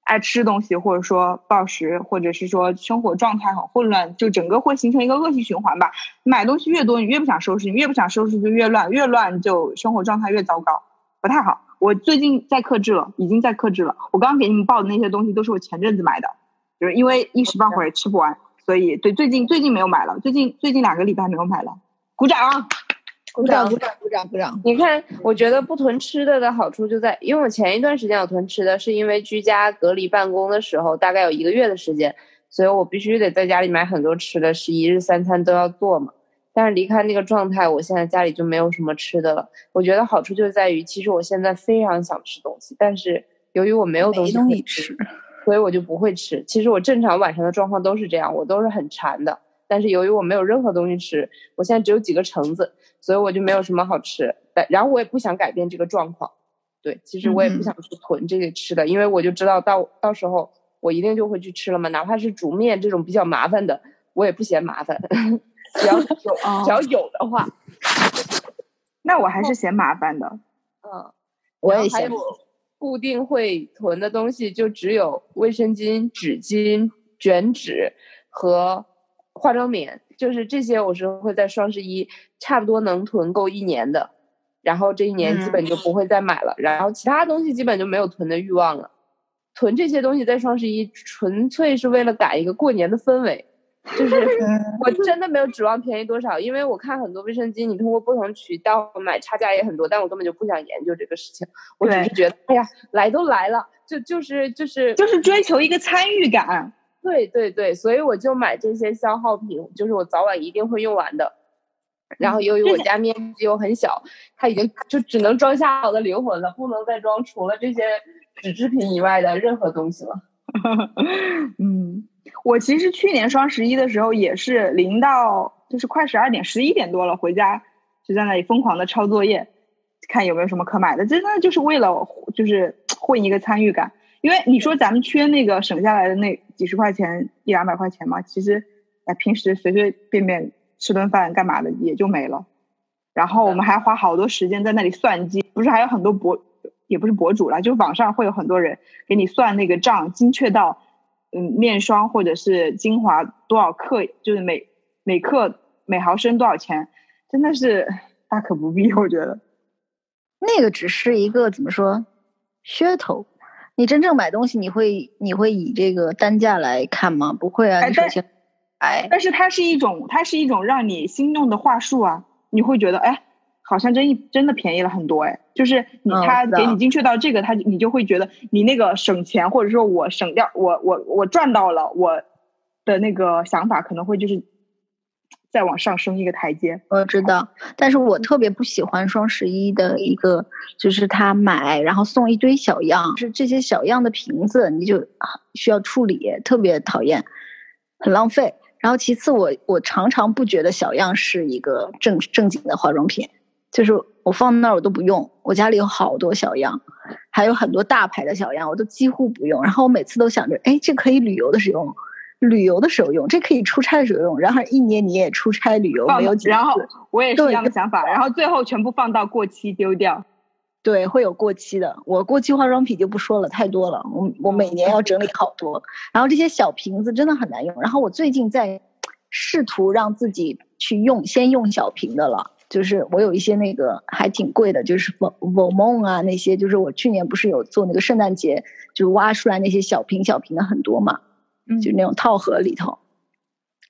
D: 爱吃东西，或者说暴食，或者是说生活状态很混乱，就整个会形成一个恶性循环吧。买东西越多，你越不想收拾，你越不想收拾就越乱，越乱就生活状态越糟糕，不太好。我最近在克制了，已经在克制了。我刚刚给你们报的那些东西都是我前阵子买的，就是因为一时半会儿也吃不完，所以对最近最近没有买了，最近最近两个礼拜没有买了。鼓掌！啊
B: 鼓掌鼓掌鼓掌鼓掌。
C: 你看，我觉得不囤吃的的好处就在，因为我前一段时间有囤吃的，是因为居家隔离办公的时候，大概有一个月的时间，所以我必须得在家里买很多吃的，是一日三餐都要做嘛。但是离开那个状态，我现在家里就没有什么吃的了。我觉得好处就在于，其实我现在非常想吃东西，但是由于我没有东西
B: 吃，
C: 所以我就不会吃。其实我正常晚上的状况都是这样，我都是很馋的。但是由于我没有任何东西吃，我现在只有几个橙子，所以我就没有什么好吃。但然后我也不想改变这个状况，对，其实我也不
B: 嗯
C: 想去囤这些吃的，因为我就知道到到时候我一定就会去吃了嘛，哪怕是煮面这种比较麻烦的，我也不嫌麻烦，<laughs> 只要有只要有的话，
D: 那我还是嫌麻烦的。
C: 嗯。
B: 我也嫌
C: 固定会囤的东西，就只有卫生巾、纸巾、卷纸和化妆棉，就是这些，我是会在双十一差不多能囤够一年的，然后这一年基本就不会再买了，然后其他东西基本就没有囤的欲望了。囤这些东西在双十一纯粹是为了赶一个过年的氛围，就是 <laughs> 我真的没有指望便宜多少，因为我看很多卫生巾，你通过不同渠道买差价也很多，但我根本就不想研究这个事情，我只是觉得，哎呀，来都来了，就就是就是
D: 就是追求一个参与感。
C: 对对对，所以我就买这些消耗品，就是我早晚一定会用完的。然后由于我家面积又很小，它已经就只能装下我的灵魂了，不能再装除了这些纸制品以外的任何东西了。<laughs>
D: 嗯，我其实去年双十一的时候也是零到就是快十二点、十一点多了，回家就在那里疯狂的抄作业，看有没有什么可买的，真的就是为了就是混一个参与感。因为你说咱们缺那个省下来的那几十块钱、一两百块钱嘛，其实哎平时随随便便吃顿饭干嘛的也就没了。然后我们还花好多时间在那里算计，不是还有很多博，也不是博主啦，就是网上会有很多人给你算那个账，精确到嗯面霜或者是精华多少克，就是每每克每毫升多少钱，真的是大可不必，我觉得。
B: 那个只是一个怎么说噱头。你真正买东西，你会你会以这个单价来看吗？不会啊，
D: 哎但
B: 你首先，哎，
D: 但是它是一种，它是一种让你心动的话术啊，你会觉得哎，好像真一真的便宜了很多哎，就是你
B: 嗯
D: 他给你精确到这个，他你就会觉得你那个省钱或者说我省掉我我我赚到了我的那个想法可能会就是再往上升一个台阶。
B: 我知道，但是我特别不喜欢双十一的一个，就是他买然后送一堆小样，是这些小样的瓶子，你就需要处理，特别讨厌，很浪费。然后其次我，我常常不觉得小样是一个正正经的化妆品，就是我放那儿我都不用。我家里有好多小样，还有很多大牌的小样，我都几乎不用。然后我每次都想着，哎，这可以旅游的时候。旅游的时候用，这可以出差的时候用。然后一年你也出差旅游没有几次，
D: 然后我也是
B: 对
D: 一样的想法，然后最后全部放到过期丢掉。
B: 对，会有过期的。我过期化妆品就不说了，太多了。我我每年要整理好多，然后这些小瓶子真的很难用。然后我最近在试图让自己去用，先用小瓶的了。就是我有一些那个还挺贵的，就是 v o m o n 啊那些，就是我去年不是有做那个圣诞节，就挖出来那些小瓶小瓶的很多嘛，就那种套盒里头。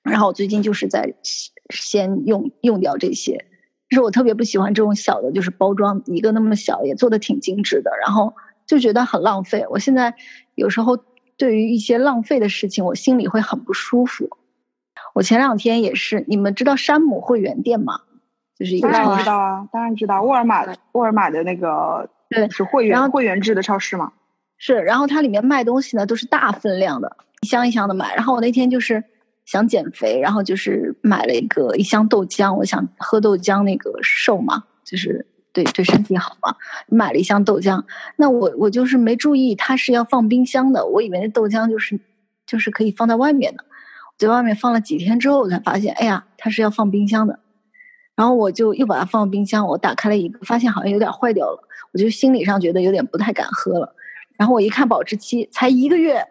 B: 然后我最近就是在先用用掉这些，就是我特别不喜欢这种小的，就是包装一个那么小也做的挺精致的，然后就觉得很浪费。我现在有时候对于一些浪费的事情，我心里会很不舒服。我前两天也是，你们知道山姆会员店吗？就是一个
D: 当然知道啊，当然知道沃尔玛的沃尔玛的那个
B: 对
D: 是会员会员制的超市嘛？
B: 是，然后它里面卖东西呢都是大分量的，一箱一箱的买。然后我那天就是想减肥，然后就是买了一个一箱豆浆，我想喝豆浆那个瘦嘛，就是对对身体好嘛，买了一箱豆浆。那我我就是没注意它是要放冰箱的，我以为那豆浆就是就是可以放在外面的，在外面放了几天之后，我才发现，哎呀，它是要放冰箱的。然后我就又把它放冰箱，我打开了一个，发现好像有点坏掉了，我就心理上觉得有点不太敢喝了。然后我一看保质期才一个月，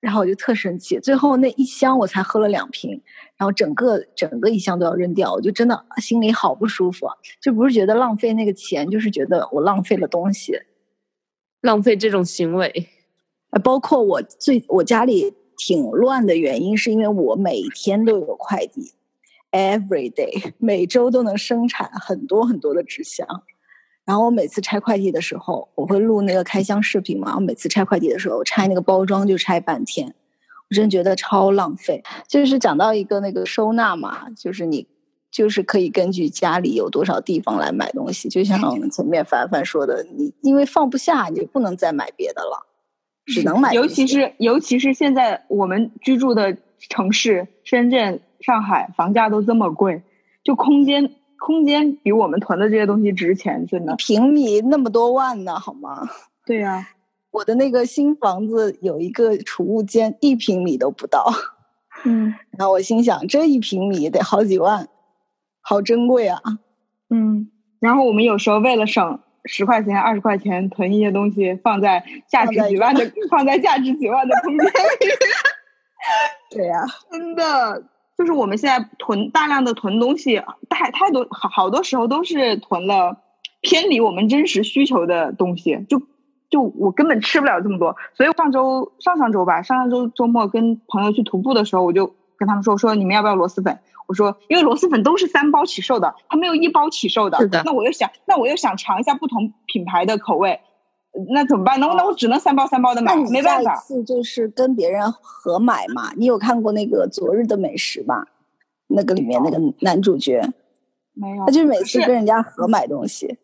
B: 然后我就特生气。最后那一箱我才喝了两瓶，然后整个整个一箱都要扔掉，我就真的心里好不舒服。就不是觉得浪费那个钱，就是觉得我浪费了东西，
F: 浪费这种行为。
B: 包括我最我家里挺乱的原因，是因为我每天都有快递。Every day，每周都能生产很多很多的纸箱，然后我每次拆快递的时候，我会录那个开箱视频嘛。我每次拆快递的时候，拆那个包装就拆半天，我真觉得超浪费。就是讲到一个那个收纳嘛，就是你就是可以根据家里有多少地方来买东西。就像前面凡凡说的，你因为放不下，你就不能再买别的了，只能买。
D: 尤其是尤其是现在我们居住的城市深圳。上海房价都这么贵，就空间空间比我们囤的这些东西值钱，真的。
B: 平米那么多万呢，好吗？
D: 对呀，<laughs>
B: 我的那个新房子有一个储物间，一平米都不到。
D: 嗯，<laughs>
B: 然后我心想，这一平米得好几万，好珍贵啊。
D: 嗯，然后我们有时候为了省十块钱、二十块钱，囤一些东西，放在价值几万的，<laughs> 放在价值几万的空间里。
B: 对呀，
D: 真的。就是我们现在囤大量的囤东西，太太多好好多时候都是囤了偏离我们真实需求的东西，就就我根本吃不了这么多。所以上周上上周吧，上上周周末跟朋友去徒步的时候，我就跟他们说，我说你们要不要螺蛳粉？我说因为螺蛳粉都是三包起售的，它没有一包起售的。
F: 是的。
D: 那我又想，那我又想尝一下不同品牌的口味。那怎么办？那那我只能三包三包的买，没办法。
B: 次就是跟别人合买嘛。你有看过那个《昨日的美食》吧？那个里面那个男主角
D: 没有，
B: 他就是每次跟人家合买东西。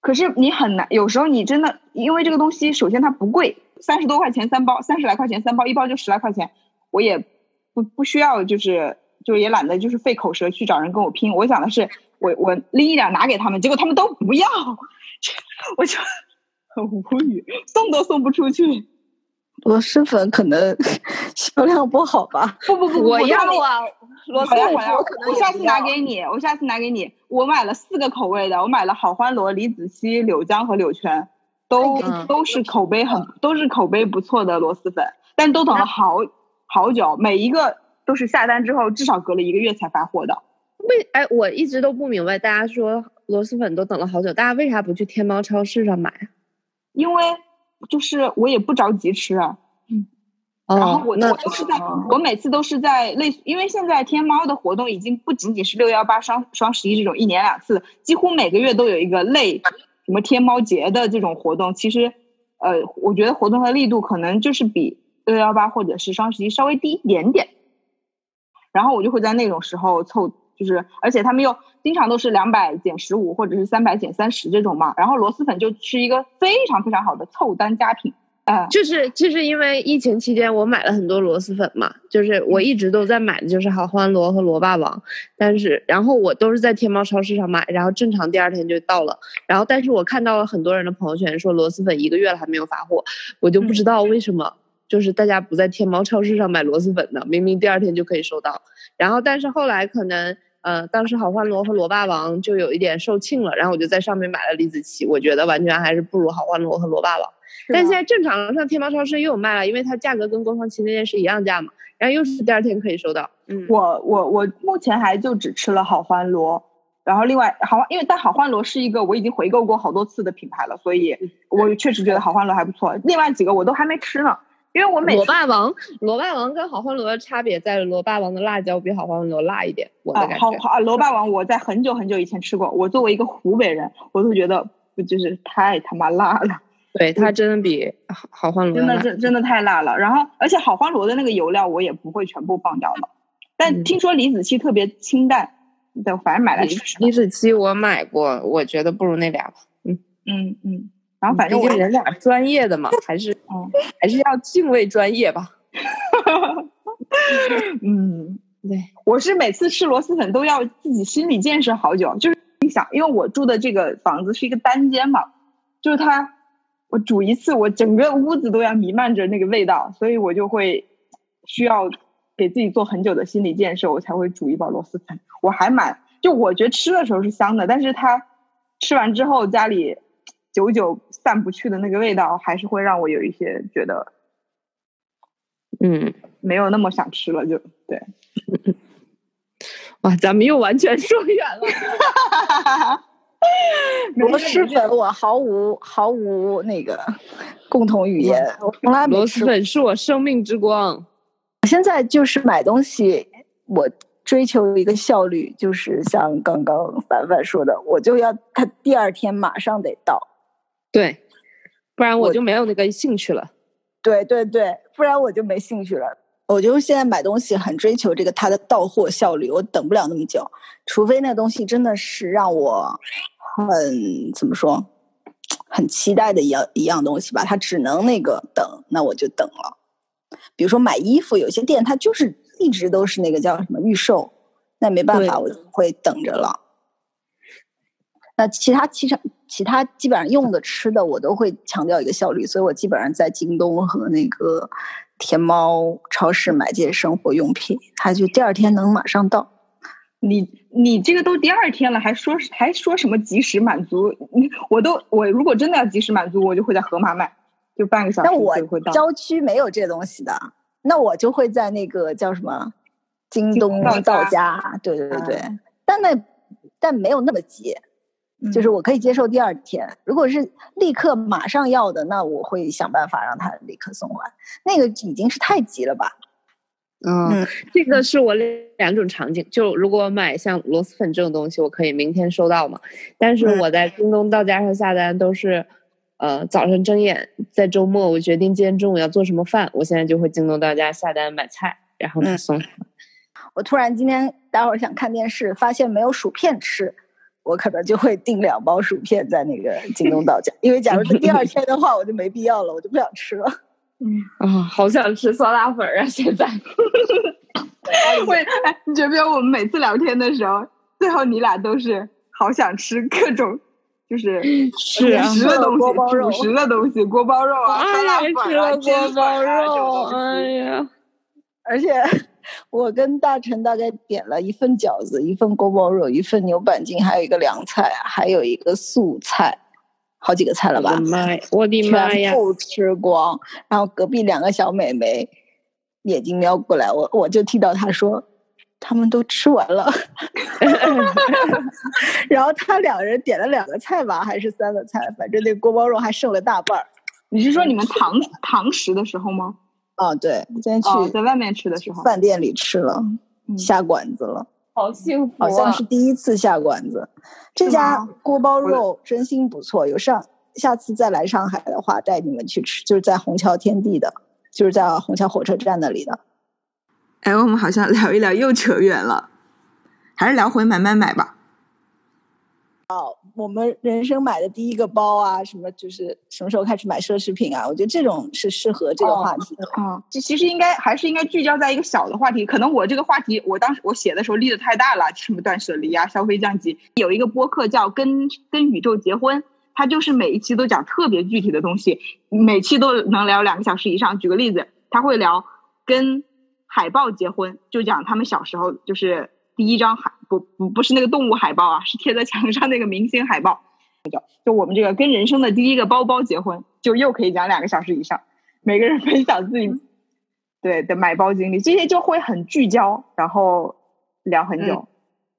D: 可是你很难，有时候你真的因为这个东西，首先它不贵，三十多块钱三包，三十来块钱三包，一包就十来块钱，我也不不需要，就是就也懒得就是费口舌去找人跟我拼。我想的是，我我拎一点拿给他们，结果他们都不要，<laughs> 我就。很无语，送都送不出去。
B: 螺蛳粉可能 <laughs> 销量不好吧？
D: 不不不，<laughs>
F: 我要啊！
D: 螺蛳粉我可能我下次拿给你，我下次拿给你。我买了四个口味的，我买了好欢螺、李子柒、柳江和柳泉，都都是口碑很都是口碑不错的螺蛳粉，但都等了好好久，每一个都是下单之后至少隔了一个月才发货的。
F: 为哎，我一直都不明白，大家说螺蛳粉都等了好久，大家为啥不去天猫超市上买啊？
D: 因为就是我也不着急吃啊，
F: 嗯，
D: 然后我我都是在，我每次都是在类，因为现在天猫的活动已经不仅仅是六幺八、双双十一这种一年两次，几乎每个月都有一个类什么天猫节的这种活动。其实，呃，我觉得活动的力度可能就是比六幺八或者是双十一稍微低一点点，然后我就会在那种时候凑。就是，而且他们又经常都是两百减十五，或者是三百减三十这种嘛。然后螺蛳粉就是一个非常非常好的凑单佳品。啊，
F: 就是就是因为疫情期间我买了很多螺蛳粉嘛，就是我一直都在买的就是好欢螺和螺霸王，但是然后我都是在天猫超市上买，然后正常第二天就到了。然后但是我看到了很多人的朋友圈说螺蛳粉一个月了还没有发货，我就不知道为什么，就是大家不在天猫超市上买螺蛳粉的？明明第二天就可以收到。然后但是后来可能。
C: 呃，当时好欢螺和螺霸王就有一点售罄了，然后我就在上面买了李子柒，我觉得完全还是不如好欢螺和螺霸王。但现在正常上天猫超市又有卖了，因为它价格跟官方旗舰店是一样价嘛，然后又是第二天可以收到。嗯，
D: 我我我目前还就只吃了好欢螺，然后另外好，因为但好欢螺是一个我已经回购过好多次的品牌了，所以我确实觉得好欢螺还不错。另外几个我都还没吃呢，因为我每
C: 罗霸王，罗霸王跟好欢螺的差别在罗霸王的辣椒比好欢螺辣一点，我的感觉。
D: 好啊，罗霸王我在很久很久以前吃过，我作为一个湖北人，我都觉得不就是太他妈辣了。<laughs>
C: 对它真的比好好欢螺
D: 真的真真的太辣了，然后而且好欢螺的那个油料我也不会全部放掉的，但听说李子柒特别清淡，对，反正买来吃。
C: 李子柒我买过，我觉得不如那俩吧。
D: 嗯嗯嗯，然后反正我
C: 人俩专业的嘛，还是嗯还是要敬畏专业吧。<laughs>
D: 嗯，对，我是每次吃螺蛳粉都要自己心理建设好久，就是你想，因为我住的这个房子是一个单间嘛，就是它。我煮一次，我整个屋子都要弥漫着那个味道，所以我就会需要给自己做很久的心理建设，我才会煮一包螺蛳粉。我还蛮就我觉得吃的时候是香的，但是它吃完之后家里久久散不去的那个味道，还是会让我有一些觉得，
C: 嗯，
D: 没有那么想吃了。就对，
C: 哇，咱们又完全说远了。<laughs>
B: 螺蛳粉我毫无毫无那个共同语言，我从来没
C: 螺蛳粉是我生命之光。
B: 我现在就是买东西，我追求一个效率，就是像刚刚凡凡说的，我就要他第二天马上得到，
C: 对，不然我就没有那个兴趣了。
B: 对对对，不然我就没兴趣了。我就现在买东西很追求这个它的到货效率，我等不了那么久，除非那东西真的是让我很怎么说，很期待的一样一样东西吧，它只能那个等，那我就等了。比如说买衣服，有些店它就是一直都是那个叫什么预售，那没办法，我就会等着了。那其他其他其他基本上用的吃的，我都会强调一个效率，所以我基本上在京东和那个。天猫超市买这些生活用品，它就第二天能马上到。
D: 你你这个都第二天了，还说还说什么及时满足？你我都我如果真的要及时满足，我就会在盒马买，就半个小时就会到。
B: 郊区没有这东西的，那我就会在那个叫什么京东到家。对对对对，但那但没有那么急。就是我可以接受第二天，如果是立刻马上要的，那我会想办法让他立刻送完。那个已经是太急了吧？
C: 嗯，这个是我两种场景。就如果买像螺蛳粉这种东西，我可以明天收到嘛？但是我在京东到家上下单都是，呃，早上睁眼，在周末我决定今天中午要做什么饭，我现在就会京东到家下单买菜，然后他送。
B: 我突然今天待会儿想看电视，发现没有薯片吃。我可能就会订两包薯片在那个京东到家，因为假如是第二天的话，我就没必要了，我就不想吃了。
C: 嗯啊，好想吃酸辣粉啊！现在，<laughs>
D: 会哎，你觉不觉得我们每次聊天的时候，最后你俩都是好想吃各种就是
C: 是
D: 主食的东西，主食的东西，锅包肉啊，酸辣粉
C: 啊，锅包肉，哎呀，
B: 而且。<laughs> 我跟大陈大概点了一份饺子，一份锅包肉，一份牛板筋，还有一个凉菜，还有一个素菜，好几个菜了吧？
C: 妈，我的妈呀！
B: 全部吃光。然后隔壁两个小美眉眼睛瞄过来，我我就听到她说他们都吃完了。<laughs> 然后他两个人点了两个菜吧，还是三个菜？反正那锅包肉还剩了大半儿。
D: 你是说你们堂堂食的时候吗？
B: 哦，对，今天去
D: 在外面吃的时候，
B: 饭店里吃了，下馆子了，
C: 好幸福，
B: 好像是第一次下馆子。这家锅包肉真心不错，有上下次再来上海的话，带你们去吃，就是在虹桥天地的，就是在虹桥火车站那里的。
A: 哎，我们好像聊一聊又扯远了，还是聊回买买买吧。
B: 哦，我们人生买的第一个包啊，什么就是什么时候开始买奢侈品啊？我觉得这种是适合这个话题的
D: 啊。这其实应该还是应该聚焦在一个小的话题。可能我这个话题，我当时我写的时候立的太大了，什么断舍离啊、消费降级。有一个播客叫《跟跟宇宙结婚》，他就是每一期都讲特别具体的东西，每期都能聊两个小时以上。举个例子，他会聊跟海豹结婚，就讲他们小时候就是第一张海不不不是那个动物海报啊，是贴在墙上那个明星海报。就我们这个跟人生的第一个包包结婚，就又可以讲两个小时以上，每个人分享自己对的买包经历，这些就会很聚焦，然后聊很久。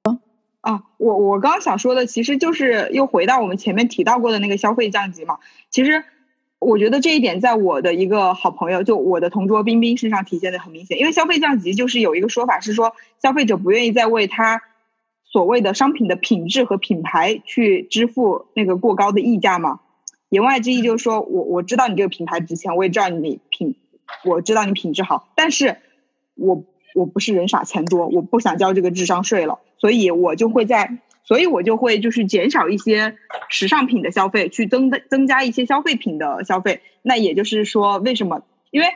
D: 嗯啊，我我刚刚想说的其实就是又回到我们前面提到过的那个消费降级嘛。其实我觉得这一点在我的一个好朋友，就我的同桌冰冰身上体现的很明显。因为消费降级就是有一个说法是说，消费者不愿意再为他所谓的商品的品质和品牌去支付那个过高的溢价嘛。言外之意就是说我我知道你这个品牌值钱，我也知道你品，我知道你品质好，但是我我不是人傻钱多，我不想交这个智商税了。所以我就会在，所以我就会就是减少一些时尚品的消费，去增增加一些消费品的消费。那也就是说，为什么？因为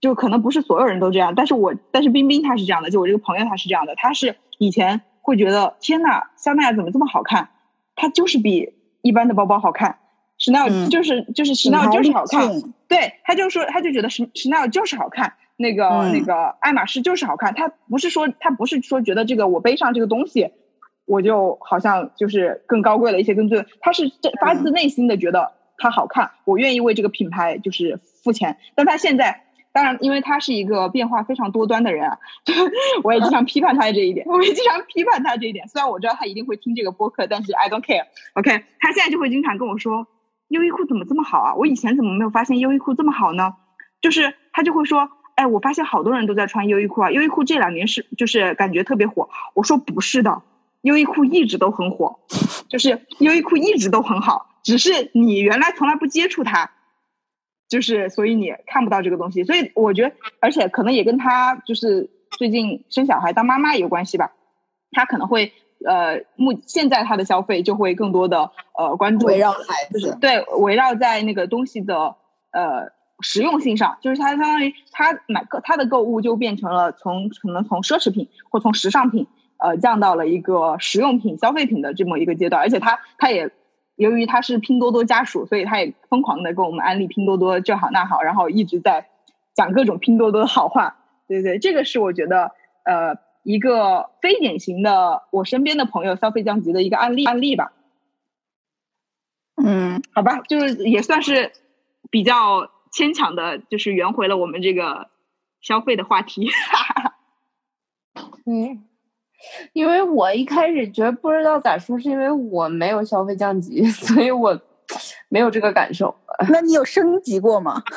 D: 就可能不是所有人都这样，但是我但是冰冰她是这样的，就我这个朋友她是这样的，她是以前会觉得天呐，香奈儿怎么这么好看？它就是比一般的包包好看，时奈尔就是就是时奈尔就是好看，对，他就说他就觉得时时奈尔就是好看。那个那个爱马仕就是好看，他不是说他不是说觉得这个我背上这个东西，我就好像就是更高贵了一些，更尊，他是这发自内心的觉得它好看，我愿意为这个品牌就是付钱。但他现在，当然，因为他是一个变化非常多端的人啊，<laughs> 我也经常批判他这一点，我也经常批判他这一点。虽然我知道他一定会听这个播客，但是 I don't care。OK，他现在就会经常跟我说，优衣库怎么这么好啊？我以前怎么没有发现优衣库这么好呢？就是他就会说。哎，我发现好多人都在穿优衣库啊！优衣库这两年是就是感觉特别火。我说不是的，优衣库一直都很火，就是优衣库一直都很好，只是你原来从来不接触它，就是所以你看不到这个东西。所以我觉得，而且可能也跟他就是最近生小孩当妈妈有关系吧。他可能会呃，目现在他的消费就会更多的呃关注
B: 围绕孩子，
D: 对，围绕在那个东西的呃。实用性上，就是它相当于它买购它的购物就变成了从可能从奢侈品或从时尚品，呃，降到了一个实用品消费品的这么一个阶段。而且它它也由于他是拼多多家属，所以他也疯狂的给我们安利拼多多这好那好，然后一直在讲各种拼多多的好话。对对，这个是我觉得呃一个非典型的我身边的朋友消费降级的一个案例案例吧。
B: 嗯，
D: 好吧，就是也算是比较。牵强的，就是圆回了我们这个消费的话题。<laughs>
C: 嗯，因为我一开始觉得不知道咋说，是因为我没有消费降级，<laughs> 所以我没有这个感受。
B: 那你有升级过吗？<laughs>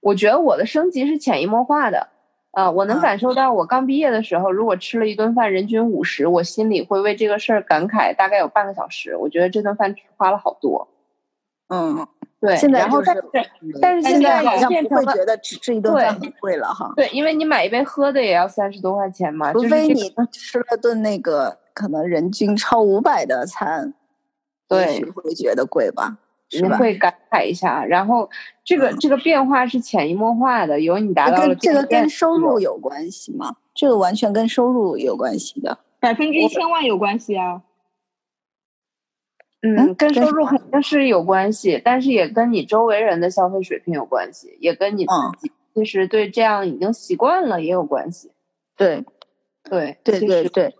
C: 我觉得我的升级是潜移默化的。啊，我能感受到，我刚毕业的时候，如果吃了一顿饭，人均五十，我心里会为这个事儿感慨，大概有半个小时。我觉得这顿饭花了好多。
B: 嗯。
C: 对，
B: 现在
C: 但是但是现在
B: 好像不会觉得吃吃一顿饭很贵了哈。
C: 对，因为你买一杯喝的也要三十多块钱嘛，
B: 除非你吃了顿那个可能人均超五百的餐，
C: 对，
B: 会觉得贵吧？你？
C: 会感慨一下。然后这个这个变化是潜移默化的，有你达到了。
B: 这个跟收入有关系吗？这个完全跟收入有关系的，
D: 百分之一千万有关系啊。
C: 嗯，跟收入肯定是有关系，但是也跟你周围人的消费水平有关系，也跟你自己其实对这样已经习惯了也有关系。
B: 对，
C: 对，
B: 对对对。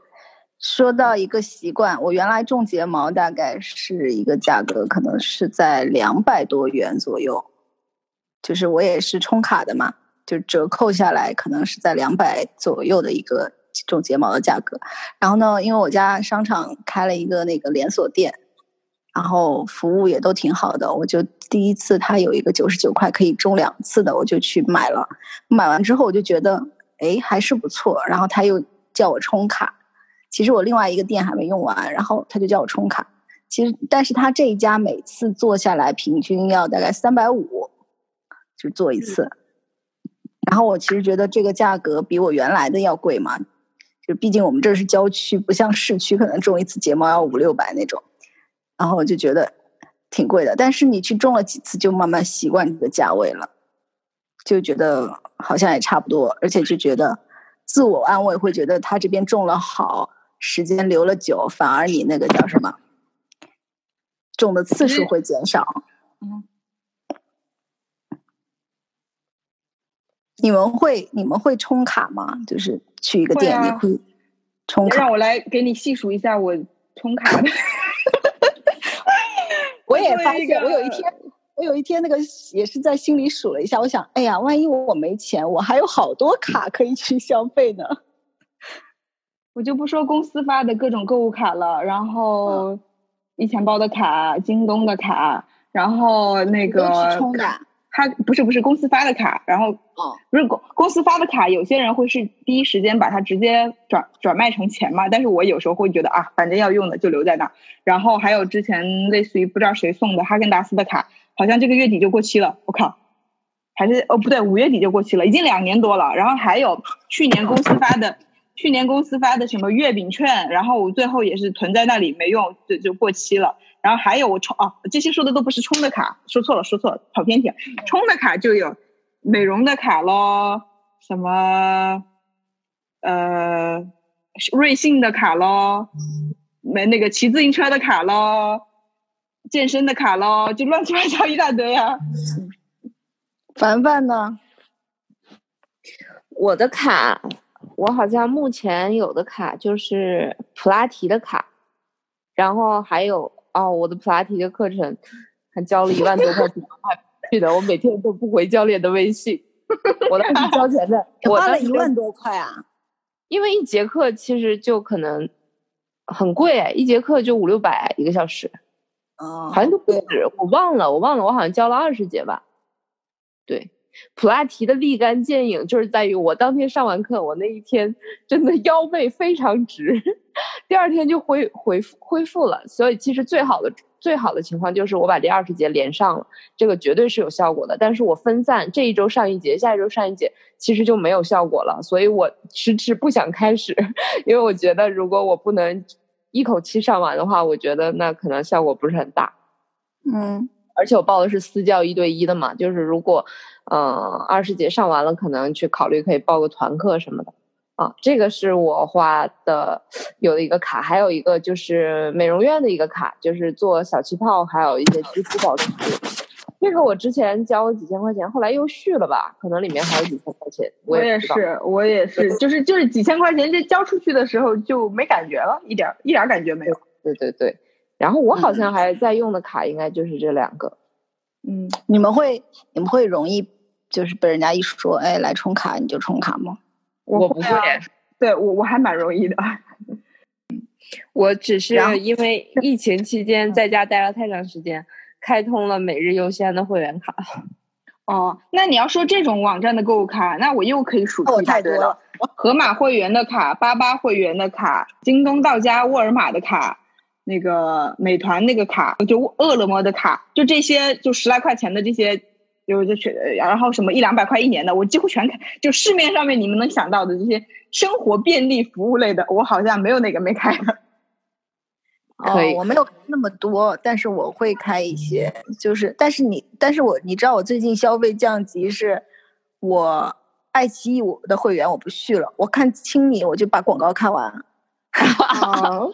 B: 说到一个习惯，我原来种睫毛大概是一个价格，可能是在两百多元左右，就是我也是充卡的嘛，就折扣下来可能是在两百左右的一个种睫毛的价格。然后呢，因为我家商场开了一个那个连锁店。然后服务也都挺好的，我就第一次他有一个九十九块可以中两次的，我就去买了。买完之后我就觉得，哎，还是不错。然后他又叫我充卡，其实我另外一个店还没用完，然后他就叫我充卡。其实，但是他这一家每次做下来平均要大概三百五，就做一次。然后我其实觉得这个价格比我原来的要贵嘛，就毕竟我们这是郊区，不像市区，可能种一次睫毛要五六百那种。然后我就觉得挺贵的，但是你去种了几次，就慢慢习惯这个价位了，就觉得好像也差不多，而且就觉得自我安慰，会觉得他这边种了好，时间留了久，反而你那个叫什么，种的次数会减少。嗯，你们会你们会充卡吗？就是去一个店，
D: 会啊
B: 你会充卡？
D: 让我来给你细数一下我充卡的。
B: 我也发现，我有一天，我有一天那个也是在心里数了一下，我想，哎呀，万一我没钱，我还有好多卡可以去消费呢。
D: 我就不说公司发的各种购物卡了，然后一钱包的卡、京东的卡，然后那
B: 都
D: 个
B: 去充的啊
D: 他不是不是公司发的卡，然后
B: 哦，
D: 不是公公司发的卡，有些人会是第一时间把它直接转转卖成钱嘛，但是我有时候会觉得啊，反正要用的就留在那儿。然后还有之前类似于不知道谁送的哈根达斯的卡，好像这个月底就过期了，我靠，还是哦不对，五月底就过期了，已经两年多了。然后还有去年公司发的，去年公司发的什么月饼券，然后我最后也是囤在那里没用，就就过期了。然后还有我充啊，这些说的都不是充的卡，说错了说错了，跑偏题了。充的卡就有美容的卡咯，什么呃瑞幸的卡咯，没那个骑自行车的卡咯，健身的卡咯，就乱七八糟一大堆啊。
B: 凡凡呢？
C: 我的卡，我好像目前有的卡就是普拉提的卡，然后还有哦，我的普拉提的课程还交了一万多块钱还不去的，我每天都不回教练的微信，<laughs> 我当时交钱的，<laughs> 我
B: 花了一万多块啊！
C: 因为一节课其实就可能很贵，一节课就五六百一个小时，
B: 哦，
C: 好像都不止，我忘了，我忘了，我好像交了二十节吧。对，普拉提的立竿见影就是在于我当天上完课，我那一天真的腰背非常直，<laughs> 第二天就恢恢复恢复了。所以其实最好的最好的情况就是我把这二十节连上了，这个绝对是有效果的。但是我分散这一周上一节，下一周上一节，其实就没有效果了。所以我迟迟不想开始，<laughs> 因为我觉得如果我不能一口气上完的话，我觉得那可能效果不是很大。
B: 嗯，
C: 而且我报的是私教一对一的嘛，就是如果，嗯，二十节上完了，可能去考虑可以报个团课什么的，啊，这个是我花的有的一个卡，还有一个就是美容院的一个卡，就是做小气泡，还有一些肌肤保湿。这个我之前交了几千块钱，后来又续了吧，可能里面还有几千块钱，
D: 我
C: 也
D: 是，我也是，就是就是几千块钱，这交出去的时候就没感觉了，一点儿一点儿感觉没有。
C: 对对对，然后我好像还在用的卡应该就是这两个。
D: 嗯，
B: 你们会你们会容易就是被人家一说，哎，来充卡你就充卡吗？
C: 我不会
D: 对我我还蛮容易的。<laughs>
C: 我只是因为 <laughs> 疫情期间在家待了太长时间，开通了每日优先的会员卡。<laughs>
D: 哦，那你要说这种网站的购物卡，那我又可以数出
B: 哦
D: 一大堆了
B: 太多了。
D: 盒马会员的卡、八八会员的卡、京东到家、沃尔玛的卡，那个美团那个卡，就饿了么的卡，就这些，就十来块钱的这些，就就全，然后什么一两百块一年的，我几乎全开。就市面上面你们能想到的这些生活便利服务类的，我好像没有哪个没开的。<laughs>
C: 可以
B: 哦，我没有那么多，但是我会开一些，就是，但是你，但是我你知道我最近消费降级是，我爱奇艺我的会员我不续了，我看青你我就把广告看完，
D: 哦，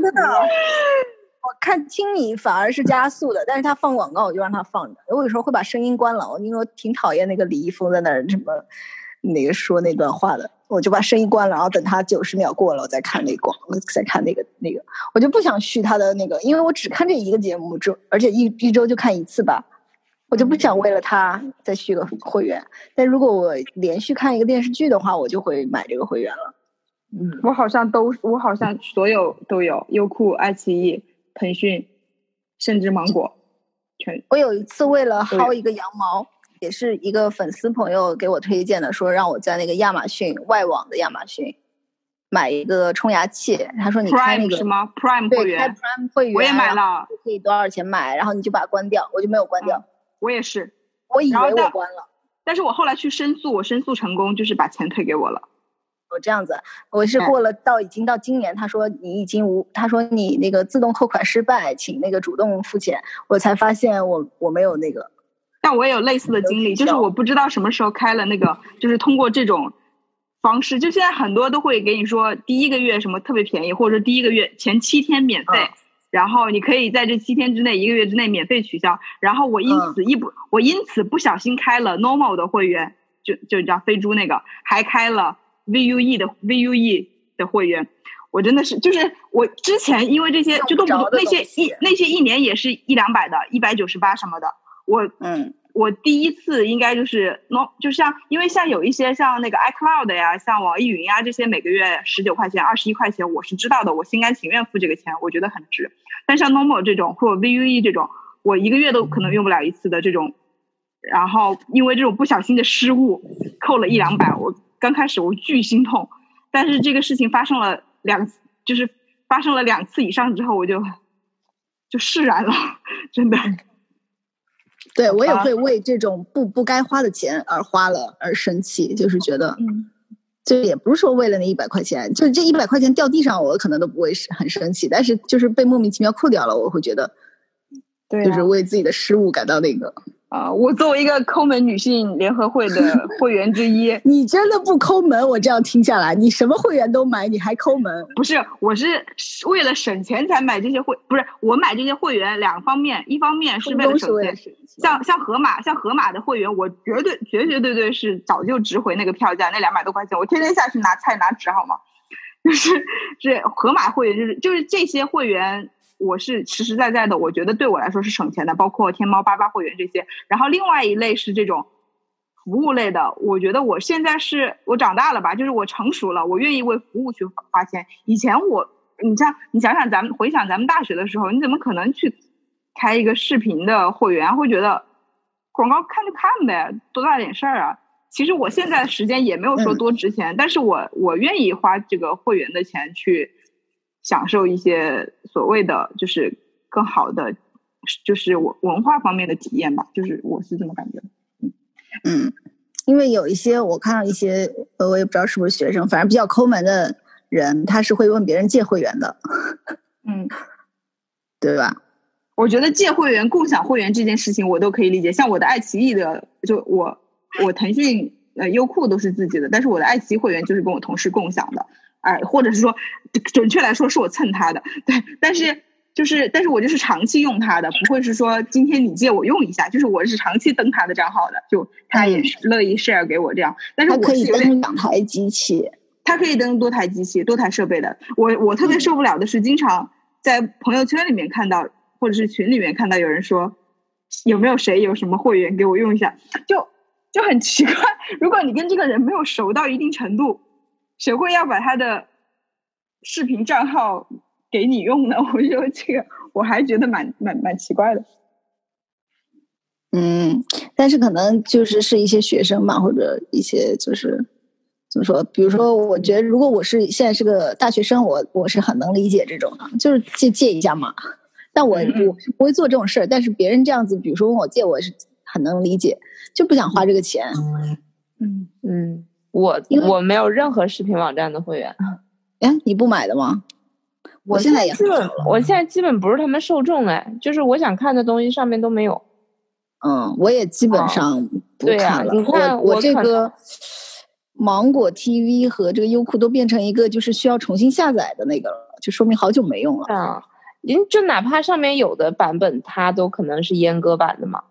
B: 真的，我看青你反而是加速的，但是他放广告我就让他放着，我有时候会把声音关了，我因为我挺讨厌那个李易峰在那儿什么那个说那段话的，我就把声音关了，然后等他九十秒过了，我再看那个广，再看那个那个，我就不想续他的那个，因为我只看这一个节目，周而且一一周就看一次吧，我就不想为了他再续个会员。但如果我连续看一个电视剧的话，我就会买这个会员了。
C: 嗯，
D: 我好像都，我好像所有都有，优酷、爱奇艺、腾讯，甚至芒果，全
B: 我有一次为了薅一个羊毛，也是一个粉丝朋友给我推荐的，说让我在那个亚马逊外网的亚马逊买一个冲牙器。他说你开那个
D: 什么？Prime 会
B: 对，开
D: 员
B: ，Prime 会员，
D: 我也买了，
B: 可以多少钱买，然后你就把它关掉，我就没有关掉。
D: 我也是。
B: 我以为我关了，
D: 但是我后来去申诉，我申诉成功，就是把钱退给我了。
B: 我这样子，我是
D: 哎
B: 过了到已经到今年，他说你已经无，他说你那个自动扣款失败，请那个主动付钱，我才发现我我没有那个。
D: 但我也有类似的经历，就是我不知道什么时候开了那个，就是通过这种方式，就现在很多都会给你说第一个月什么特别便宜，或者说第一个月前七天免费。
B: 嗯
D: 然后你可以在这七天之内、一个月之内免费取消。然后我因
B: 嗯
D: 此一不，我因此不小心开了 normal 的会员，就就叫飞猪那个，还开了 VUE 的 VUE 的会员。我真的是，就是我之前因为这些就动不动那些一那些一年也是一两百的，一百九十八什么的。我
B: 嗯，
D: 我第一次应该就是 no，就像因为像有一些像那个 iCloud 呀，像网易云呀这些，每个月十九块钱、二十一块钱，我是知道的，我心甘情愿付这个钱，我觉得很值。但像 normal 这种或 VUE 这种，我一个月都可能用不了一次的这种，然后因为这种不小心的失误扣了一两百，我刚开始我巨心痛，但是这个事情发生了。两就是发生了两次以上之后，我就就释然了，真的。
B: 对我也会为这种不不该花的钱而花了而生气，就是觉得，就也不是说为了那一百块钱，就这一百块钱掉地上，我可能都不会很生气，但是就是被莫名其妙扣掉了，我会觉得，
D: 对，
B: 就是为自己的失误感到那个。
D: 啊，我作为一个抠门女性联合会的 <laughs> 会员之一，
B: 你真的不抠门？我这样听下来，你什么会员都买，你还抠门？
D: 不是，我是为了省钱才买这些会，不是我买这些会员两方面，一方面是为了省钱，像像河马，像河马的会员，我绝对绝绝对对是早就值回那个票价，那两百多块钱，我天天下去拿菜拿纸好吗？<laughs> 就是是河马会员，就是就是这些会员。我是实实在在的，我觉得对我来说是省钱的，包括天猫八八会员这些。然后另外一类是这种服务类的，我觉得我现在是我长大了吧，就是我成熟了，我愿意为服务去花钱。以前我，你像你想想，咱们回想咱们大学的时候，你怎么可能去开一个视频的会员？会觉得广告看就看呗，多大点事儿啊？其实我现在时间也没有说多值钱，但是我我愿意花这个会员的钱去。享受一些所谓的就是更好的，就是文文化方面的体验吧，就是我是这么感觉。
B: 嗯嗯，因为有一些我看到一些，呃我也不知道是不是学生，反正比较抠门的人，他是会问别人借会员的。
D: 嗯，
B: 对吧？
D: 我觉得借会员、共享会员这件事情我都可以理解。像我的爱奇艺的，就我我腾讯呃优酷都是自己的，但是我的爱奇艺会员就是跟我同事共享的。哎，或者是说，准确来说是我蹭他的，对，但是就是，但是我就是长期用他的，不会是说今天你借我用一下，就是我是长期登他的账号的，就他也是乐意 share 给我这样。但是我
B: 可以登两台机器，
D: 他可以登多台机器、多台设备的。我我特别受不了的是，经常在朋友圈里面看到，或者是群里面看到有人说，有没有谁有什么会员给我用一下，就就很奇怪。如果你跟这个人没有熟到一定程度。谁会要把他的视频账号给你用呢？<laughs> 我觉得这个我还觉得蛮蛮蛮奇怪的。
B: 嗯，但是可能就是是一些学生嘛，或者一些就是怎么说？比如说，我觉得如果我是现在是个大学生，我我是很能理解这种的，就是借借一下嘛。但我我不会做这种事儿，但是别人这样子，比如说问我借，我是很能理解，就不想花这个钱。
C: 嗯嗯。我我没有任何视频网站的会员，
B: 哎，你不买的吗？
C: 我
B: 现在也
C: 基本，我现在基本不是他们受众哎，就是我想看的东西上面都没有。
B: 嗯，我也基本上不看了。
C: 你看
B: 我这个芒果 TV 和这个优酷都变成一个就是需要重新下载的那个了，就说明好久没用了。
C: 啊，您就哪怕上面有的版本，它都可能是阉割版的嘛。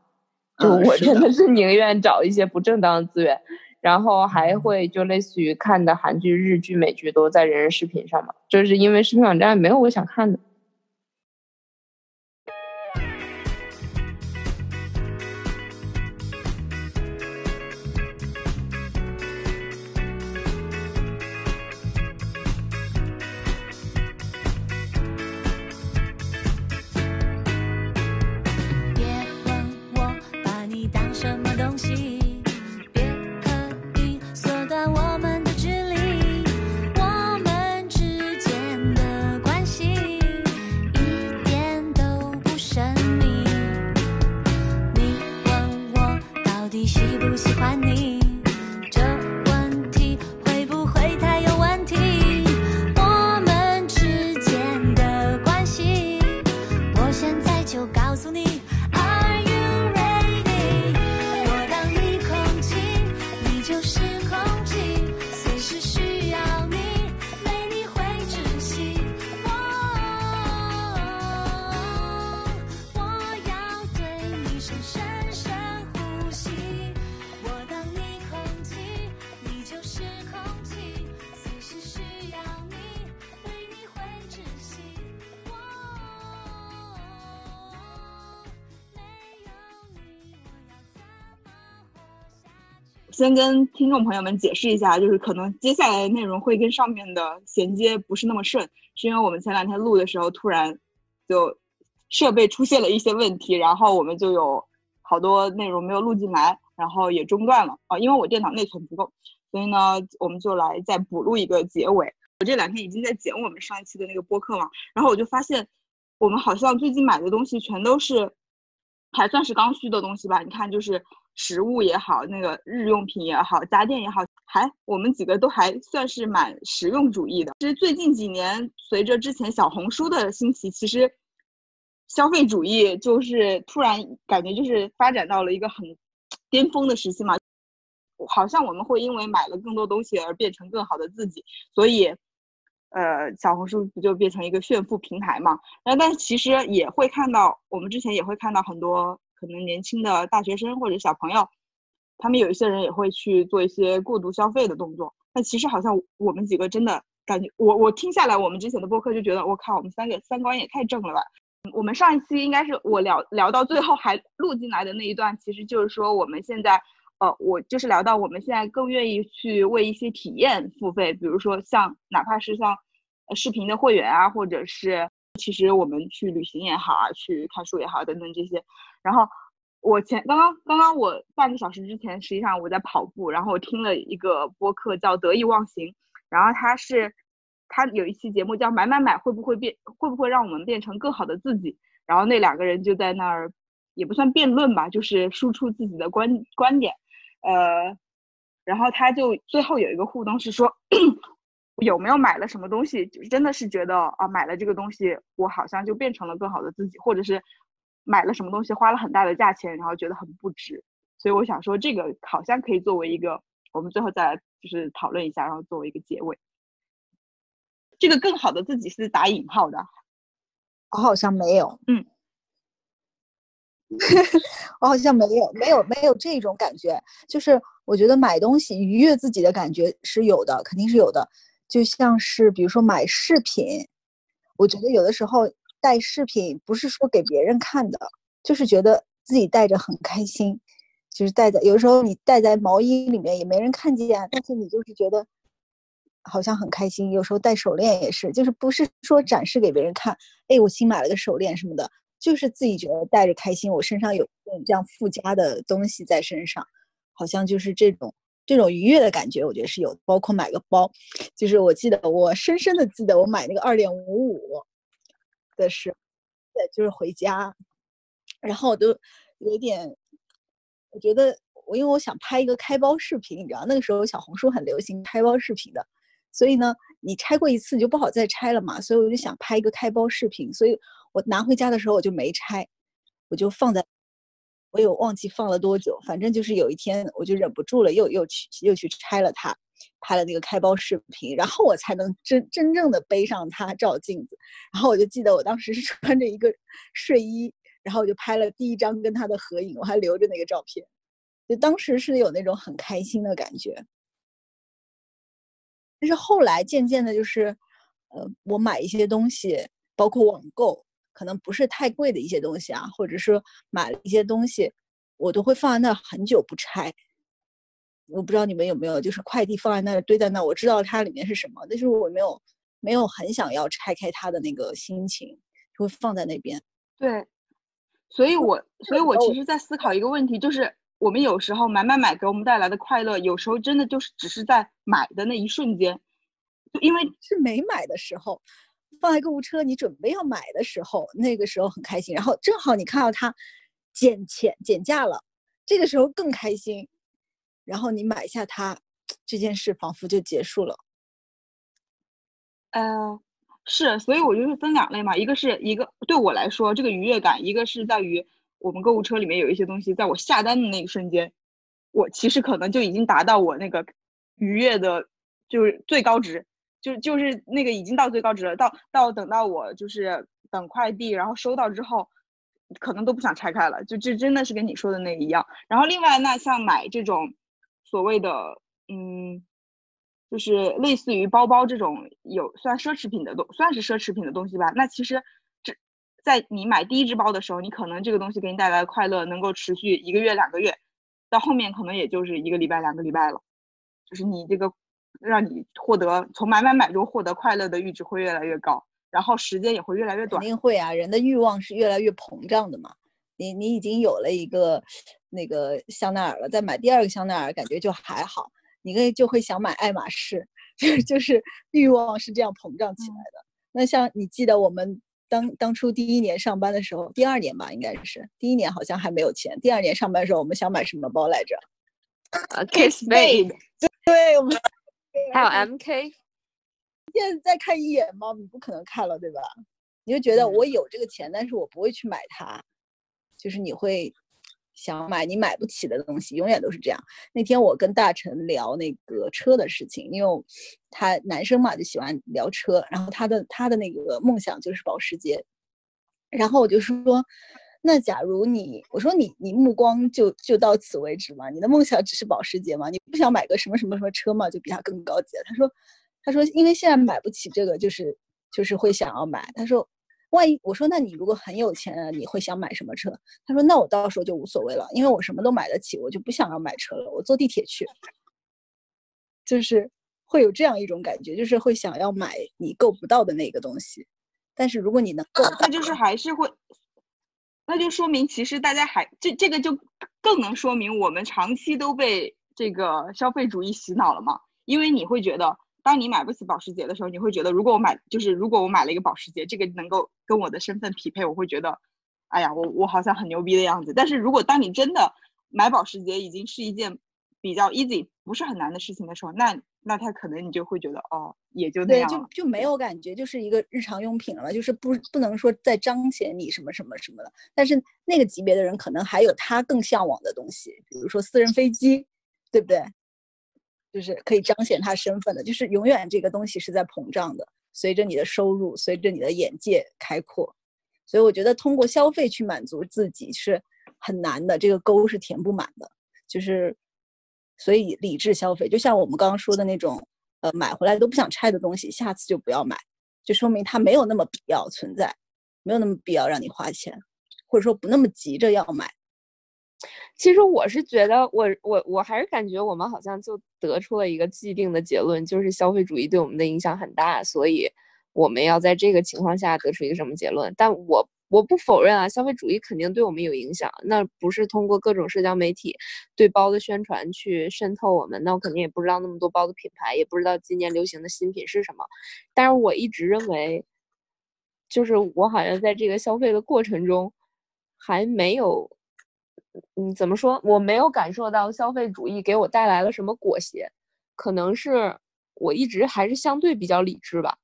C: 就我真的是宁愿找一些不正当的资源。然后还会就类似于看的韩剧、日剧、美剧都在人人视频上嘛，就是因为视频网站没有我想看的。
D: 先跟听众朋友们解释一下，就是可能接下来的内容会跟上面的衔接不是那么顺，是因为我们前两天录的时候突然就设备出现了一些问题，然后我们就有好多内容没有录进来，然后也中断了啊，因为我电脑内存不够，所以呢，我们就来再补录一个结尾。我这两天已经在剪我们上一期的那个播客嘛，然后我就发现我们好像最近买的东西全都是还算是刚需的东西吧，你看就是。食物也好，那个日用品也好，家电也好，还我们几个都还算是蛮实用主义的。其实最近几年，随着之前小红书的兴起，其实消费主义就是突然感觉就是发展到了一个很巅峰的时期嘛。好像我们会因为买了更多东西而变成更好的自己，所以，呃，小红书不就变成一个炫富平台嘛？然后，但其实也会看到，我们之前也会看到很多。可能年轻的大学生或者小朋友，他们有一些人也会去做一些过度消费的动作。但其实好像我们几个真的感觉，我我听下来我们之前的播客就觉得，我靠，我们三个三观也太正了吧。我们上一期应该是我聊聊到最后还录进来的那一段，其实就是说我们现在，呃，我就是聊到我们现在更愿意去为一些体验付费，比如说像哪怕是像视频的会员啊，或者是。其实我们去旅行也好啊，去看书也好等等这些，然后我前刚刚刚刚我半个小时之前，实际上我在跑步，然后我听了一个播客叫《得意忘形》，然后他是他有一期节目叫“买买买会不会变会不会让我们变成更好的自己”，然后那两个人就在那儿也不算辩论吧，就是输出自己的观观点，呃，然后他就最后有一个互动是说。<coughs> 有没有买了什么东西？就是真的是觉得啊，买了这个东西，我好像就变成了更好的自己，或者是买了什么东西花了很大的价钱，然后觉得很不值。所以我想说，这个好像可以作为一个我们最后再来就是讨论一下，然后作为一个结尾。这个更好的自己是打引号的，
B: 我好像没有，
D: 嗯，<laughs>
B: 我好像没有，没有，没有这种感觉。就是我觉得买东西愉悦自己的感觉是有的，肯定是有的。就像是比如说买饰品，我觉得有的时候戴饰品不是说给别人看的，就是觉得自己戴着很开心，就是戴在有时候你戴在毛衣里面也没人看见，但是你就是觉得好像很开心。有时候戴手链也是，就是不是说展示给别人看，哎，我新买了个手链什么的，就是自己觉得戴着开心，我身上有这样附加的东西在身上，好像就是这种。这种愉悦的感觉，我觉得是有，包括买个包，就是我记得我深深的记得我买那个二点五五的时候，对，就是回家，然后我都有点，我觉得我因为我想拍一个开包视频，你知道那个时候小红书很流行开包视频的，所以呢，你拆过一次你就不好再拆了嘛，所以我就想拍一个开包视频，所以我拿回家的时候我就没拆，我就放在。我有忘记放了多久，反正就是有一天我就忍不住了，又又去又去拆了它，拍了那个开包视频，然后我才能真真正的背上它照镜子。然后我就记得我当时是 <laughs> 穿着一个睡衣，然后我就拍了第一张跟他的合影，我还留着那个照片，就当时是有那种很开心的感觉。但是后来渐渐的，就是呃，我买一些东西，包括网购。可能不是太贵的一些东西啊，或者是买了一些东西，我都会放在那很久不拆。我不知道你们有没有，就是快递放在那儿堆在那儿，我知道它里面是什么，但是我没有没有很想要拆开它的那个心情，就会放在那边。
D: 对，所以我所以我其实在思考一个问题，就是我们有时候买买买给我们带来的快乐，有时候真的就是只是在买的那一瞬间，就因为
B: 是没买的时候。放在购物车，你准备要买的时候，那个时候很开心。然后正好你看到它减钱减价了，这个时候更开心。然后你买下它，这件事仿佛就结束了。
D: 呃，是，所以我就是分两类嘛，一个是一个对我来说这个愉悦感，一个是在于我们购物车里面有一些东西，在我下单的那一瞬间，我其实可能就已经达到我那个愉悦的，就是最高值。就就是那个已经到最高值了，到到等到我就是等快递，然后收到之后，可能都不想拆开了，就这真的是跟你说的那一样。然后另外那像买这种所谓的嗯，就是类似于包包这种有算奢侈品的东，算是奢侈品的东西吧。那其实这在你买第一只包的时候，你可能这个东西给你带来的快乐能够持续一个月两个月，到后面可能也就是一个礼拜、两个礼拜了，就是你这个让你获得从买买买中获得快乐的阈值会越来越高，然后时间也会越来越短。
B: 肯定会啊，人的欲望是越来越膨胀的嘛。你你已经有了一个那个香奈儿了，再买第二个香奈儿，感觉就还好。你可以就会想买爱马仕，<laughs> 就就是欲望是这样膨胀起来的。那像你记得我们当当初第一年上班的时候，第二年吧，应该是第一年好像还没有钱。第二年上班的时候，我们想买什么包来着？<laughs>
C: 啊，kissmate
B: 对，我们
C: 还有 MK。
B: 现在再看一眼吗？你不可能看了，对吧？你就觉得我有这个钱，但是我不会去买它。就是你会想买你买不起的东西，永远都是这样。那天我跟大陈聊那个车的事情，因为他男生嘛就喜欢聊车，然后他的他的那个梦想就是保时捷。然后我就说，那假如你我说你你目光就就到此为止嘛？你的梦想只是保时捷吗？你不想买个什么什么什么车吗？就比它更高级？他说他说因为现在买不起这个，就是就是会想要买。他说。万一我说，那你如果很有钱，你会想买什么车？他说，那我到时候就无所谓了，因为我什么都买得起，我就不想要买车了，我坐地铁去。就是会有这样一种感觉，就是会想要买你够不到的那个东西。但是如果你能够，
D: 那就是还是会，那就说明其实大家还这这个就更能说明我们长期都被这个消费主义洗脑了嘛？因为你会觉得。当你买不起保时捷的时候，你会觉得，如果我买，就是如果我买了一个保时捷，这个能够跟我的身份匹配，我会觉得，哎呀，我我好像很牛逼的样子。但是如果当你真的买保时捷已经是一件比较 easy，不是很难的事情的时候，那那他可能你就会觉得，哦，也就那样，
B: 就就没有感觉，就是一个日常用品了，就是不不能说在彰显你什么什么什么的。但是那个级别的人可能还有他更向往的东西，比如说私人飞机，对不对？就是可以彰显他身份的，就是永远这个东西是在膨胀的，随着你的收入，随着你的眼界开阔，所以我觉得通过消费去满足自己是很难的，这个沟是填不满的。就是，所以理智消费，就像我们刚刚说的那种，呃，买回来都不想拆的东西，下次就不要买，就说明它没有那么必要存在，没有那么必要让你花钱，或者说不那么急着要买。
C: 其实我是觉得，我我我还是感觉我们好像就得出了一个既定的结论，就是消费主义对我们的影响很大，所以我们要在这个情况下得出一个什么结论？但我我不否认啊，消费主义肯定对我们有影响，那不是通过各种社交媒体对包的宣传去渗透我们，那我肯定也不知道那么多包的品牌，也不知道今年流行的新品是什么。但是我一直认为，就是我好像在这个消费的过程中还没有。嗯，怎么说？我没有感受到消费主义给我带来了什么裹挟，可能是我一直还是相对比较理智吧。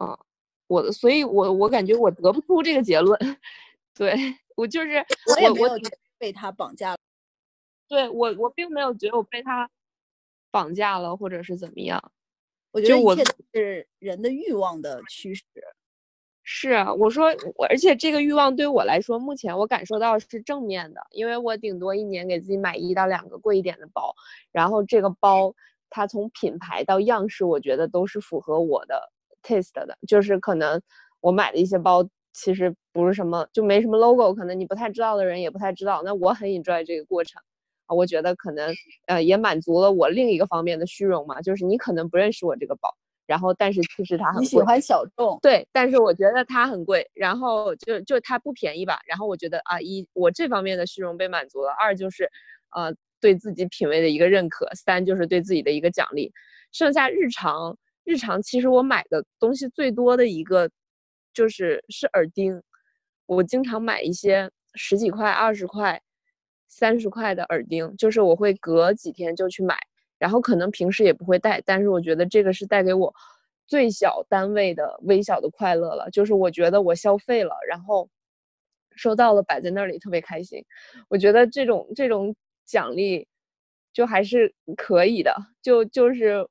C: 嗯，我的，所以我我感觉我得不出这个结论。<laughs> 对我就是
B: 我也没有被他绑架了。
C: 对我我并没有觉得我被他绑架了，或者是怎么样。
B: 我觉得一切都是人的欲望的驱使。
C: 是我说我，而且这个欲望对我来说，目前我感受到是正面的，因为我顶多一年给自己买一到两个贵一点的包，然后这个包它从品牌到样式，我觉得都是符合我的 taste 的，就是可能我买的一些包其实不是什么，就没什么 logo，可能你不太知道的人也不太知道，那我很 enjoy 这个过程啊，我觉得可能呃也满足了我另一个方面的虚荣嘛，就是你可能不认识我这个包。然后，但是其实它很贵。
B: 你喜欢小众，
C: 对，但是我觉得它很贵。然后就就它不便宜吧。然后我觉得啊，一我这方面的虚荣被满足了。二就是，呃，对自己品味的一个认可。三就是对自己的一个奖励。剩下日常，日常其实我买的东西最多的一个，就是是耳钉。我经常买一些十几块、二十块、三十块的耳钉，就是我会隔几天就去买。然后可能平时也不会带，但是我觉得这个是带给我最小单位的微小的快乐了。就是我觉得我消费了，然后收到了摆在那里特别开心。我觉得这种这种奖励就还是可以的。就就是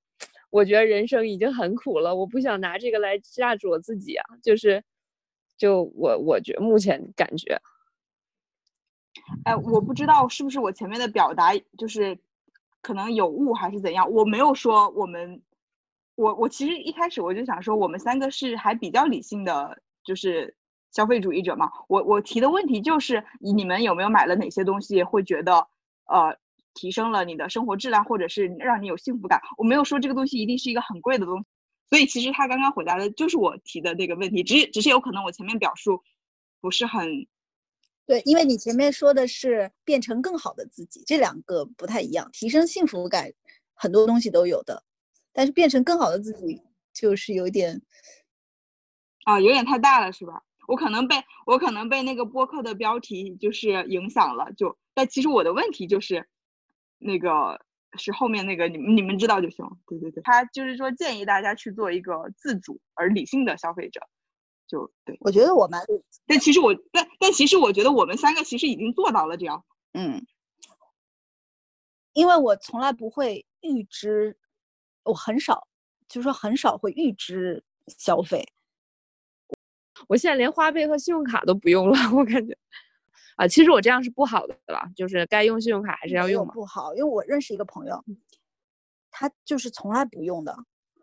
C: 我觉得人生已经很苦了，我不想拿这个来榨住我自己啊。就是就我我觉目前感觉，
D: 哎，我不知道是不是我前面的表达就是。可能有误还是怎样？我没有说我们，我我其实一开始我就想说，我们三个是还比较理性的，就是消费主义者嘛。我我提的问题就是，你们有没有买了哪些东西会觉得，呃提升了你的生活质量，或者是让你有幸福感。我没有说这个东西一定是一个很贵的东西，所以其实他刚刚回答的就是我提的那个问题，只只是有可能我前面表述不是很
B: 对，因为你前面说的是变成更好的自己，这两个不太一样。提升幸福感很多东西都有的，但是变成更好的自己就是有点
D: 啊，有点太大了，是吧？我可能被我可能被那个播客的标题就是影响了，就但其实我的问题就是那个是后面那个你们你们知道就行。对对对，他就是说建议大家去做一个自主而理性的消费者，就对。
B: 我觉得我们，
D: 但其实我但但其实我觉得我们三个其实已经做到了这样。
B: 嗯，因为我从来不会预支，我很少，就是说很少会预支消费。
C: 我现在连花呗和信用卡都不用了，我感觉，啊，其实我这样是不好的吧？就是该用信用卡还是要用
B: 不好，因为我认识一个朋友，他就是从来不用的，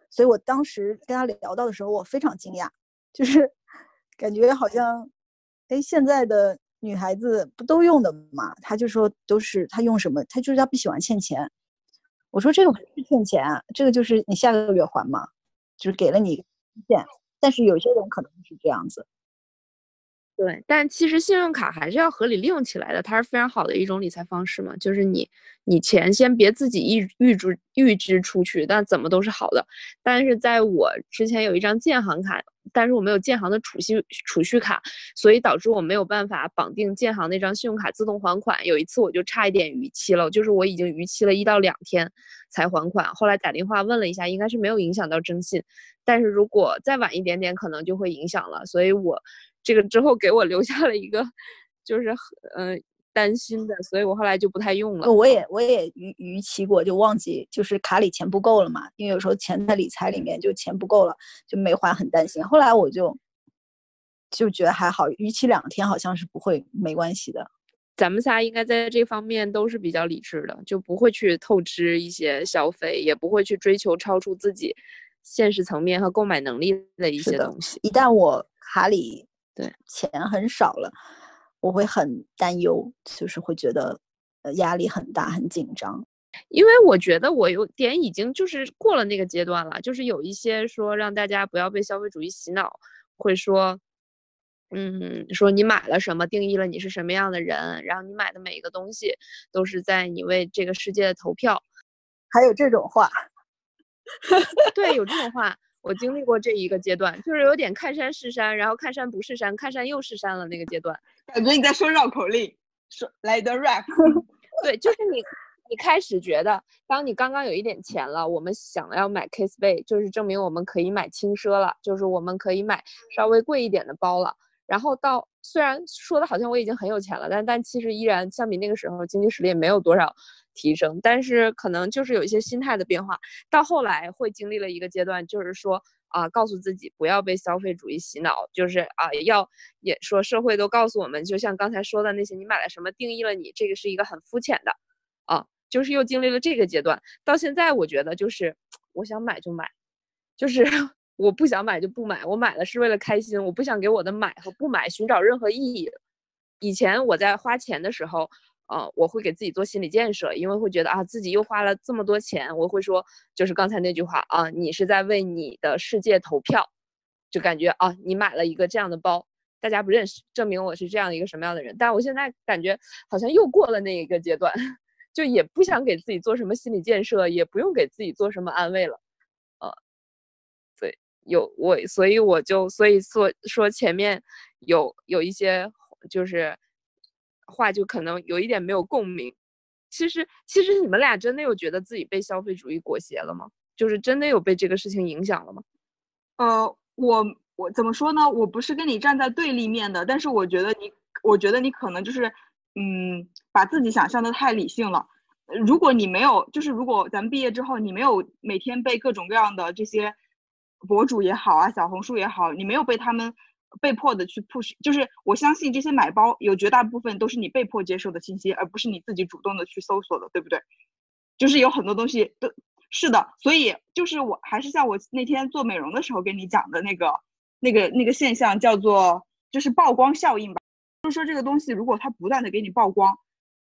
B: 所以我当时跟他聊到的时候，我非常惊讶，就是感觉好像，哎，现在的女孩子不都用的嘛？她就说都是她用什么？她就是她不喜欢欠钱。我说这个不是欠钱，这个就是你下个月还嘛，就是给了你期限。但是有些人可能是这样子，
C: 对，但其实信用卡还是要合理利用起来的，它是非常好的一种理财方式嘛。就是你，你钱先别自己预预支预支出去，但怎么都是好的。但是在我之前有一张建行卡，但是我没有建行的储蓄储蓄卡，所以导致我没有办法绑定建行那张信用卡自动还款。有一次我就差一点逾期了，就是我已经逾期了一到两天才还款。后来打电话问了一下，应该是没有影响到征信。但是如果再晚一点点，可能就会影响了，所以我这个之后给我留下了一个，就是嗯担心的，所以我后来就不太用了。
B: 我也我也逾逾期过，就忘记就是卡里钱不够了嘛，因为有时候钱在理财里面就钱不够了，就没还，很担心。后来我就就觉得还好，逾期两天好像是不会没关系的。
C: 咱们仨应该在这方面都是比较理智的，就不会去透支一些消费，也不会去追求超出自己。现实层面和购买能力的一些东西，
B: 一旦我卡里
C: 对
B: 钱很少了，我会很担忧，就是会觉得呃压力很大，很紧张。
C: 因为我觉得我有点已经就是过了那个阶段了，就是有一些说让大家不要被消费主义洗脑，会说，嗯，说你买了什么定义了你是什么样的人，然后你买的每一个东西都是在你为这个世界投票，
B: 还有这种话。
C: 对，有这种话，我经历过这一个阶段，就是有点看山是山，然后看山不是山，看山又是山了那个阶段，
D: 感觉你在说绕口令，说来一段 rap。<laughs>
C: 对，就是你，你开始觉得，当你刚刚有一点钱了，我们想要买 Kiss Bay，就是证明我们可以买轻奢了，就是我们可以买稍微贵一点的包了。然后到虽然说的好像我已经很有钱了，但但其实依然相比那个时候经济实力也没有多少。提升，但是可能就是有一些心态的变化，到后来会经历了一个阶段，就是说啊，告诉自己不要被消费主义洗脑，就是啊，要也说社会都告诉我们，就像刚才说的那些，你买了什么定义了你，这个是一个很肤浅的，啊，就是又经历了这个阶段，到现在我觉得就是我想买就买，就是我不想买就不买，我买了是为了开心，我不想给我的买和不买寻找任何意义。以前我在花钱的时候。呃，我会给自己做心理建设，因为会觉得啊，自己又花了这么多钱，我会说，就是刚才那句话啊，你是在为你的世界投票，就感觉啊，你买了一个这样的包，大家不认识，证明我是这样一个什么样的人。但我现在感觉好像又过了那一个阶段，就也不想给自己做什么心理建设，也不用给自己做什么安慰了，呃，对，有我，所以我就所以说说前面有有一些就是。话就可能有一点没有共鸣。其实，其实你们俩真的有觉得自己被消费主义裹挟了吗？就是真的有被这个事情影响了吗？
D: 呃，我我怎么说呢？我不是跟你站在对立面的，但是我觉得你，我觉得你可能就是，嗯，把自己想象的太理性了。如果你没有，就是如果咱们毕业之后，你没有每天被各种各样的这些博主也好啊，小红书也好，你没有被他们。被迫的去 push，就是我相信这些买包有绝大部分都是你被迫接受的信息，而不是你自己主动的去搜索的，对不对？就是有很多东西都是的，所以就是我还是像我那天做美容的时候跟你讲的那个那个那个现象，叫做就是曝光效应吧。就是说这个东西如果它不断的给你曝光，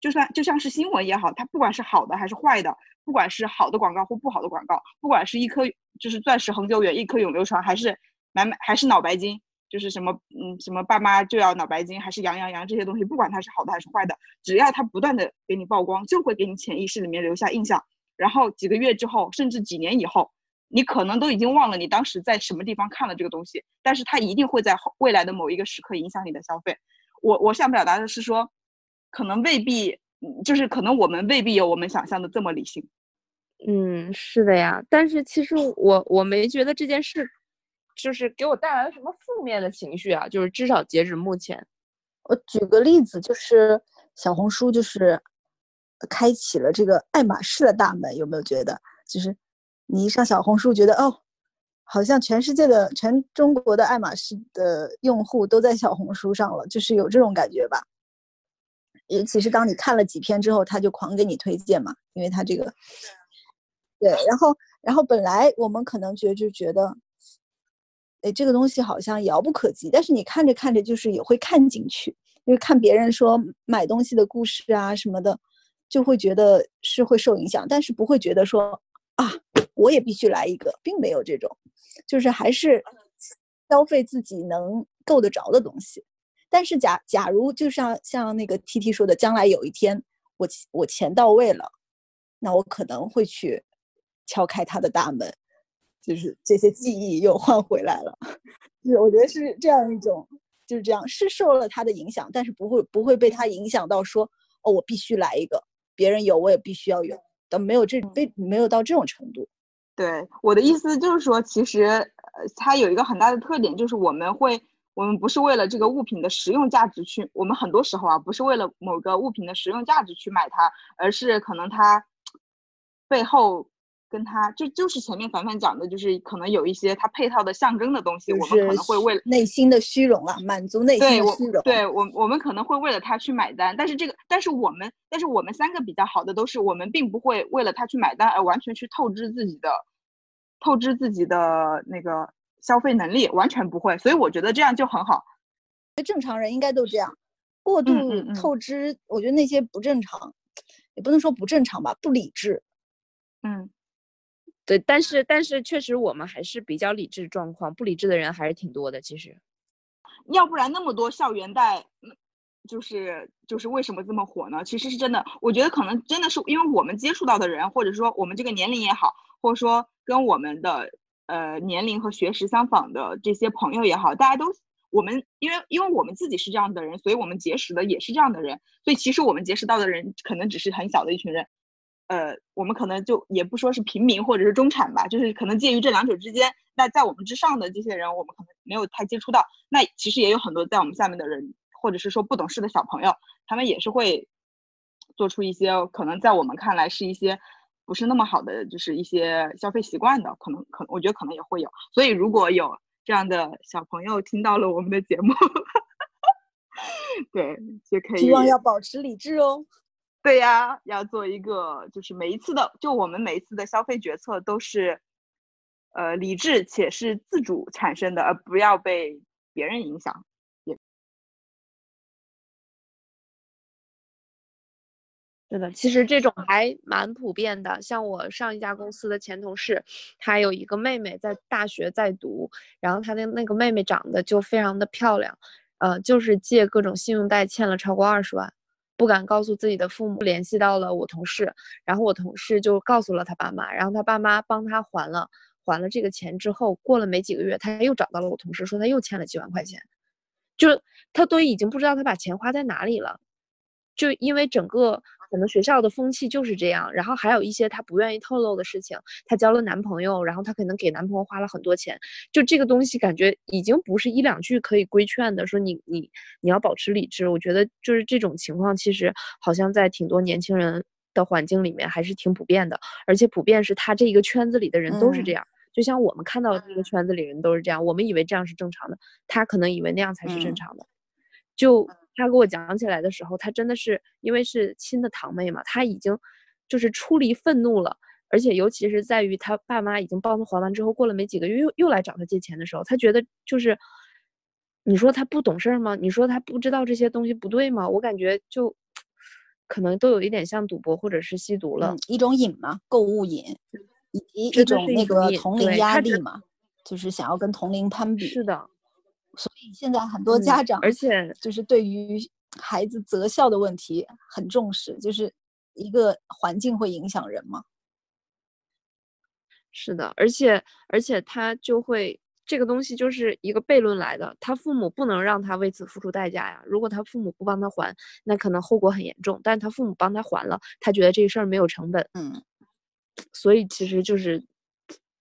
D: 就算就像是新闻也好，它不管是好的还是坏的，不管是好的广告或不好的广告，不管是一颗就是钻石恒久远，一颗永流传，还是买买还是脑白金，就是什么嗯什么爸妈就要脑白金，还是羊羊羊这些东西，不管它是好的还是坏的，只要它不断的给你曝光，就会给你潜意识里面留下印象。然后几个月之后，甚至几年以后，你可能都已经忘了你当时在什么地方看了这个东西，但是它一定会在未来的某一个时刻影响你的消费。我我想表达的是说，可能未必，就是可能我们未必有我们想象的这么理性。
C: 嗯，是的呀。但是其实我我没觉得这件事，就是给我带来了什么负面的情绪啊。就是至少截止目前，
B: 我举个例子，就是小红书就是开启了这个爱马仕的大门，有没有觉得？就是你一上小红书，觉得哦。好像全世界的、全中国的爱马仕的用户都在小红书上了，就是有这种感觉吧。尤其是当你看了几篇之后，他就狂给你推荐嘛，因为他这个，对，然后，然后本来我们可能觉就觉得，哎，这个东西好像遥不可及，但是你看着看着就是也会看进去，因为看别人说买东西的故事啊什么的，就会觉得是会受影响，但是不会觉得说啊，我也必须来一个，并没有这种。就是还是消费自己能够得着的东西，但是假假如就像像那个 T T 说的，将来有一天我我钱到位了，那我可能会去敲开他的大门，就是这些记忆又换回来了。是我觉得是这样一种，就是这样是受了他的影响，但是不会不会被他影响到说哦，我必须来一个，别人有我也必须要有，都没有这被没有到这种程度。
D: 对我的意思就是说，其实呃，它有一个很大的特点，就是我们会，我们不是为了这个物品的实用价值去，我们很多时候啊，不是为了某个物品的实用价值去买它，而是可能它背后跟他就就是前面凡凡讲的，就是可能有一些它配套的象征的东西，我们可能会为了
B: 内心的虚荣啊，满足内心的虚荣。
D: 对我，我们可能会为了他去买单，但是这个，但是我们，但是我们三个比较好的都是，我们并不会为了他去买单而完全去透支自己的。透支自己的那个消费能力，完全不会，所以我觉得这样就很好。
B: 正常人应该都这样，过度透支，我觉得那些不正常，也不能说不正常吧，不理智。
D: 嗯，
C: 对，但是但是确实我们还是比较理智状况，不理智的人还是挺多的。其实，
D: 要不然那么多校园贷，就是就是为什么这么火呢？其实是真的，我觉得可能真的是因为我们接触到的人，或者说我们这个年龄也好。或者说跟我们的呃年龄和学识相仿的这些朋友也好，大家都我们因为因为我们自己是这样的人，所以我们结识的也是这样的人，所以其实我们结识到的人可能只是很小的一群人，呃，我们可能就也不说是平民或者是中产吧，就是可能介于这两者之间。那在我们之上的这些人，我们可能没有太接触到。那其实也有很多在我们下面的人，或者是说不懂事的小朋友，他们也是会做出一些可能在我们看来是一些。不是那么好的，就是一些消费习惯的，可能可能我觉得可能也会有。所以如果有这样的小朋友听到了我们的节目，<laughs> 对，就可以
B: 希望要保持理智哦。
D: 对呀，要做一个，就是每一次的，就我们每一次的消费决策都是，呃，理智且是自主产生的，而不要被别人影响。
C: 也是的，其实这种还蛮普遍的。像我上一家公司的前同事，他有一个妹妹在大学在读，然后他的那个妹妹长得就非常的漂亮，呃，就是借各种信用贷欠了超过二十万，不敢告诉自己的父母，联系到了我同事，然后我同事就告诉了他爸妈，然后他爸妈帮他还了，还了这个钱之后，过了没几个月，他又找到了我同事，说他又欠了几万块钱，就他都已经不知道他把钱花在哪里了，就因为整个。可能学校的风气就是这样，然后还有一些她不愿意透露的事情。她交了男朋友，然后她可能给男朋友花了很多钱，就这个东西感觉已经不是一两句可以规劝的。说你你你要保持理智，我觉得就是这种情况，其实好像在挺多年轻人的环境里面还是挺普遍的，而且普遍是他这一个圈子里的人都是这样。就像我们看到这个圈子里人都是这样，我们以为这样是正常的，他可能以为那样才是正常的，就。他给我讲起来的时候，他真的是因为是亲的堂妹嘛，他已经就是出离愤怒了，而且尤其是在于他爸妈已经帮他还完之后，过了没几个月又又来找他借钱的时候，他觉得就是，你说他不懂事儿吗？你说他不知道这些东西不对吗？我感觉就可能都有一点像赌博或者是吸毒了，
B: 一种瘾嘛，购物瘾，以及一种那个同龄压力嘛，就是想要跟同龄攀比。
C: 是的，
B: 所以现在很多家长，
C: 而且
B: 就是对于孩子择校的问题很重视，就是一个环境会影响人吗。
C: 是的，而且而且他就会这个东西就是一个悖论来的，他父母不能让他为此付出代价呀。如果他父母不帮他还，那可能后果很严重。但他父母帮他还了，他觉得这事儿没有成本。
B: 嗯，
C: 所以其实就是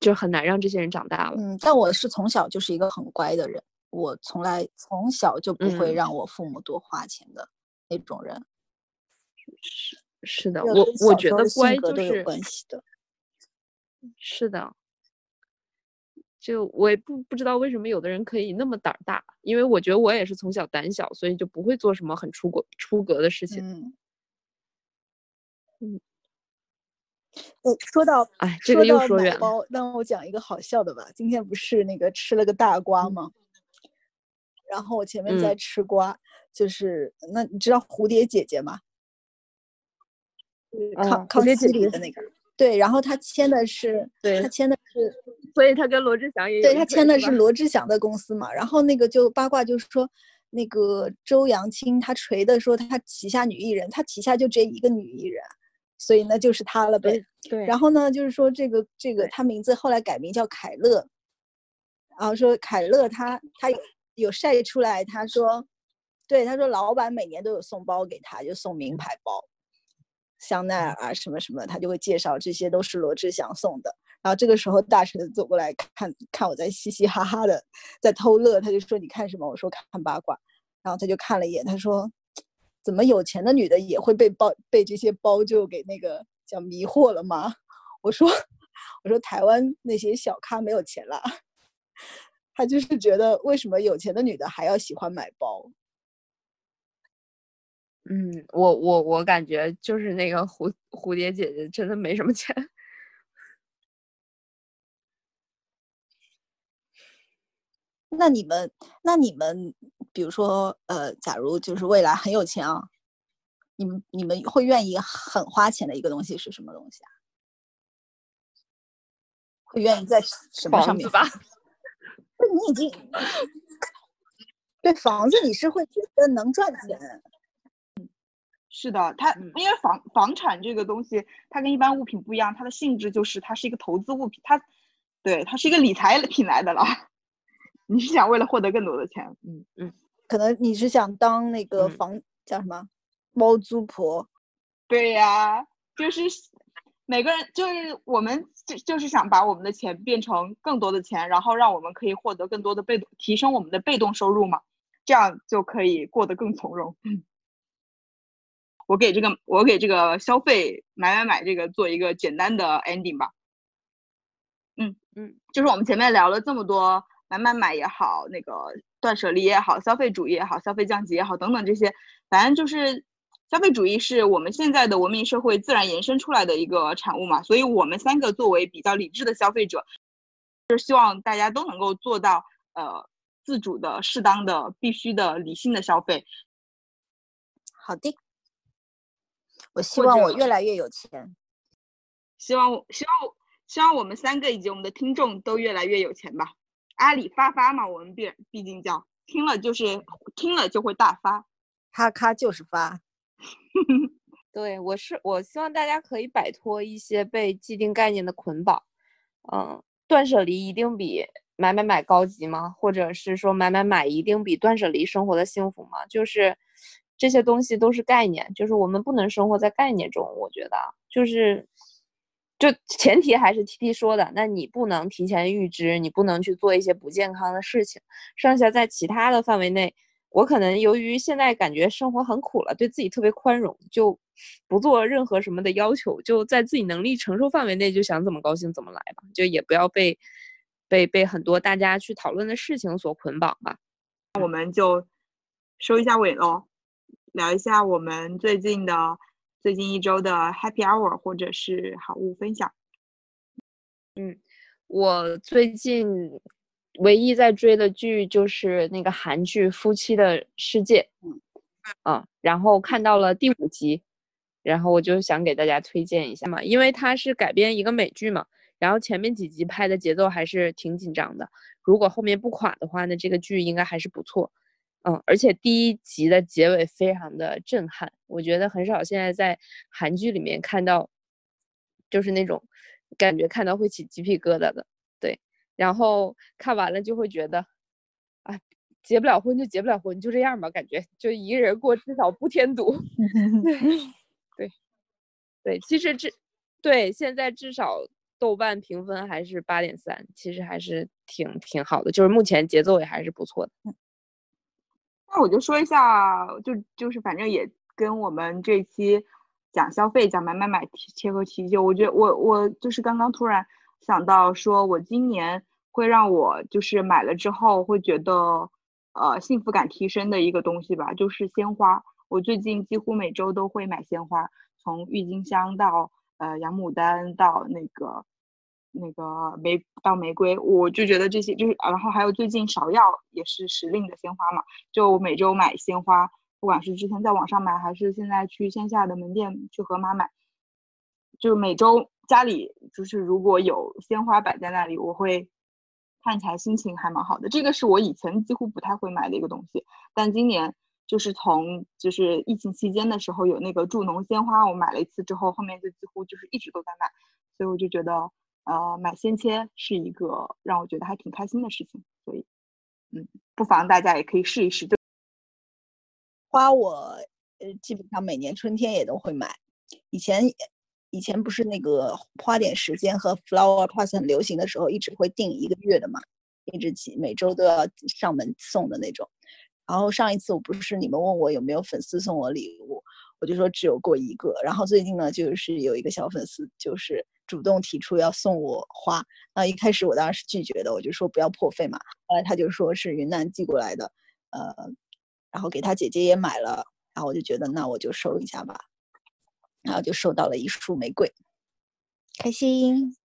C: 就很难让这些人长大了。
B: 嗯，但我是从小就是一个很乖的人，我从来从小就不会让我父母多花钱的那种人。
C: 是是的，我我觉得乖就是
B: 关系的。
C: 是的，就我也不不知道为什么有的人可以那么胆大，因为我觉得我也是从小胆小，所以就不会做什么很出格出格的事情。
B: 嗯，
C: 嗯，
B: 说到
C: 哎，这个又说远
B: 了。那我讲一个好笑的吧。今天不是那个吃了个大瓜吗？然后我前面在吃瓜，就是那你知道蝴蝶姐姐吗？康康熙里的那个。对，然后他签的是，
C: 对
B: 他签的是，
C: 所以他跟罗志祥也
B: 对他签的是罗志祥的公司嘛。然后那个就八卦，就是说那个周扬青他锤的说他旗下女艺人，他旗下就只有一个女艺人，所以那就是他了呗。
C: 对。
B: 然后呢，就是说这个这个他名字后来改名叫凯乐，然后说凯乐他他有晒出来，他说，对他说老板每年都有送包给他，就送名牌包。香奈儿啊，什么什么，他就会介绍，这些都是罗志祥送的。然后这个时候，大臣走过来看看我在嘻嘻哈哈的在偷乐，他就说：“你看什么？”我说：“看八卦。”然后他就看了一眼，他说：“怎么有钱的女的也会被包被这些包就给那个叫迷惑了吗？” <laughs> 我说：“ <laughs> 我说台湾那些小咖没有钱了，他就是觉得为什么有钱的女的还要喜欢买包。”
C: 嗯，我我我感觉就是那个蝴蝴蝶姐姐真的没什么钱。<laughs>
B: 那你们，那你们，比如说，呃，假如就是未来很有钱啊，你们你们会愿意很花钱的一个东西是什么东西啊？会愿意在什么上面？
C: 吧？
B: 你已经对房子，你是会觉得能赚钱。
D: 是的，它因为房房产这个东西，它跟一般物品不一样，它的性质就是它是一个投资物品，它对它是一个理财品来的了。<laughs> 你是想为了获得更多的钱？
C: 嗯嗯，
B: 可能你是想当那个房叫什么包租婆？
D: 对呀，就是每个人就是我们就就是想把我们的钱变成更多的钱，然后让我们可以获得更多的被动，提升我们的被动收入嘛，这样就可以过得更从容。<laughs> 我给这个，我给这个消费买买买这个做一个简单的 ending 吧。嗯嗯，就是我们前面聊了这么多买买买也好，那个断舍离也好，消费主义也好，消费降级也好，等等这些，反正就是消费主义是我们现在的文明社会自然延伸出来的一个产物嘛。所以我们三个作为比较理智的消费者，就是希望大家都能够做到呃自主的、适当的、必须的、理性的消费。
B: 好的。我希望我越来越有钱，
D: 希望希望希望我们三个以及我们的听众都越来越有钱吧。阿里发发嘛，我们毕毕竟叫听了就是听了就会大发，
B: 咔咔就是发。<laughs>
C: 对，我是我希望大家可以摆脱一些被既定概念的捆绑。嗯，断舍离一定比买买买高级吗？或者是说买买买一定比断舍离生活的幸福吗？就是。这些东西都是概念，就是我们不能生活在概念中。我觉得，就是，就前提还是 T T 说的，那你不能提前预知，你不能去做一些不健康的事情。剩下在其他的范围内，我可能由于现在感觉生活很苦了，对自己特别宽容，就不做任何什么的要求，就在自己能力承受范围内，就想怎么高兴怎么来吧，就也不要被被被很多大家去讨论的事情所捆绑吧。
D: 那我们就收一下尾喽。聊一下我们最近的最近一周的 Happy Hour 或者是好物分享。
C: 嗯，我最近唯一在追的剧就是那个韩剧《夫妻的世界》。嗯，啊然后看到了第五集，然后我就想给大家推荐一下嘛，因为它是改编一个美剧嘛，然后前面几集拍的节奏还是挺紧张的，如果后面不垮的话，那这个剧应该还是不错。嗯，而且第一集的结尾非常的震撼，我觉得很少现在在韩剧里面看到，就是那种感觉看到会起鸡皮疙瘩的。对，然后看完了就会觉得，啊，结不了婚就结不了婚，就这样吧，感觉就一个人过至少不添堵。<laughs> 对，对，对，其实这对现在至少豆瓣评分还是八点三，其实还是挺挺好的，就是目前节奏也还是不错的。
D: 那我就说一下，就就是反正也跟我们这期讲消费、讲买买买切合题。就我觉得我我就是刚刚突然想到，说我今年会让我就是买了之后会觉得呃幸福感提升的一个东西吧，就是鲜花。我最近几乎每周都会买鲜花，从郁金香到呃洋牡丹到那个。那个玫到玫瑰，我就觉得这些就是，然后还有最近芍药也是时令的鲜花嘛，就每周买鲜花，不管是之前在网上买，还是现在去线下的门店去盒马买，就每周家里就是如果有鲜花摆在那里，我会看起来心情还蛮好的。这个是我以前几乎不太会买的一个东西，但今年就是从就是疫情期间的时候有那个助农鲜花，我买了一次之后，后面就几乎就是一直都在买，所以我就觉得。呃，买鲜切是一个让我觉得还挺开心的事情，所以，嗯，不妨大家也可以试一试。就
B: 花，我呃基本上每年春天也都会买。以前以前不是那个花点时间和 Flower Plus 很流行的时候，一直会订一个月的嘛，一直起每周都要上门送的那种。然后上一次我不是你们问我有没有粉丝送我礼物，我就说只有过一个。然后最近呢，就是有一个小粉丝就是。主动提出要送我花，那一开始我当然是拒绝的，我就说不要破费嘛。后来他就说是云南寄过来的，呃，然后给他姐姐也买了，然后我就觉得那我就收一下吧，然后就收到了一束玫瑰，开心，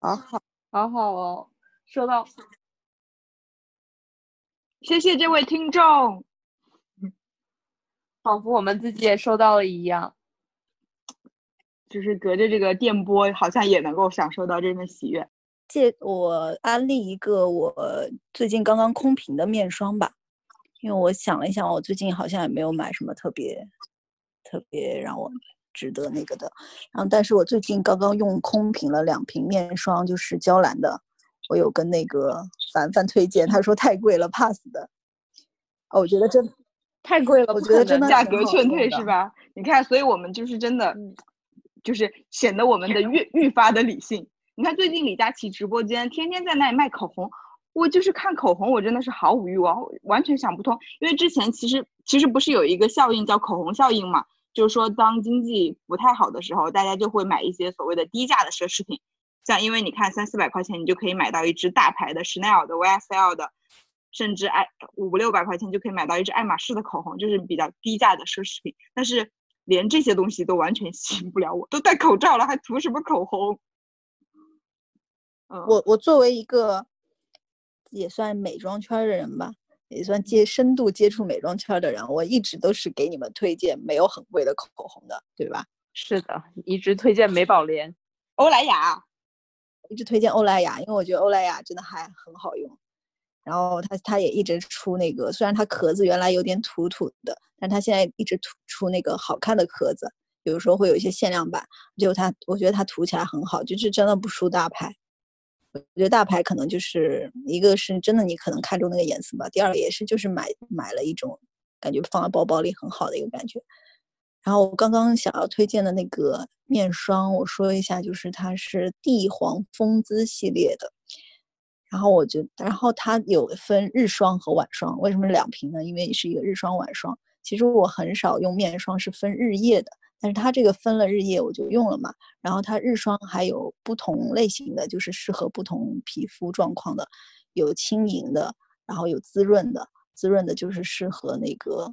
C: 好好好好哦，收到，
D: 谢谢这位听众，
C: 仿佛我们自己也收到了一样。
D: 就是隔着这个电波，好像也能够享受到这份喜悦。
B: 借我安利一个我最近刚刚空瓶的面霜吧，因为我想了一想，我最近好像也没有买什么特别特别让我值得那个的。然后，但是我最近刚刚用空瓶了两瓶面霜，就是娇兰的，我有跟那个凡凡推荐，他说太贵了，，pass 的。哦，我觉得真 <laughs>
C: 太贵了，
B: 我觉得真的
D: 价格劝退是吧？<laughs> 你看，所以我们就是真的。就是显得我们的愈愈发的理性。你看最近李佳琦直播间天天在那里卖口红，我就是看口红，我真的是毫无欲望，完全想不通。因为之前其实其实不是有一个效应叫口红效应嘛，就是说当经济不太好的时候，大家就会买一些所谓的低价的奢侈品，像因为你看三四百块钱你就可以买到一支大牌的 Chanel 的 YSL 的，甚至爱五六百块钱就可以买到一支爱马仕的口红，就是比较低价的奢侈品，但是。连这些东西都完全吸引不了我，都戴口罩了，还涂什么口红？
B: 嗯，我我作为一个也算美妆圈的人吧，也算接深度接触美妆圈的人，我一直都是给你们推荐没有很贵的口红的，对吧？
C: 是的，一直推荐美宝莲、
D: 欧莱雅，
B: 一直推荐欧莱雅，因为我觉得欧莱雅真的还很好用。然后它它也一直出那个，虽然它壳子原来有点土土的，但它现在一直出出那个好看的壳子，有时候会有一些限量版。就它，我觉得它涂起来很好，就是真的不输大牌。我觉得大牌可能就是一个是真的你可能看中那个颜色吧，第二个也是就是买买了一种感觉放在包包里很好的一个感觉。然后我刚刚想要推荐的那个面霜，我说一下，就是它是帝皇风姿系列的。然后我就，然后它有分日霜和晚霜，为什么两瓶呢？因为是一个日霜晚霜。其实我很少用面霜是分日夜的，但是它这个分了日夜我就用了嘛。然后它日霜还有不同类型的，就是适合不同皮肤状况的，有轻盈的，然后有滋润的，滋润的就是适合那个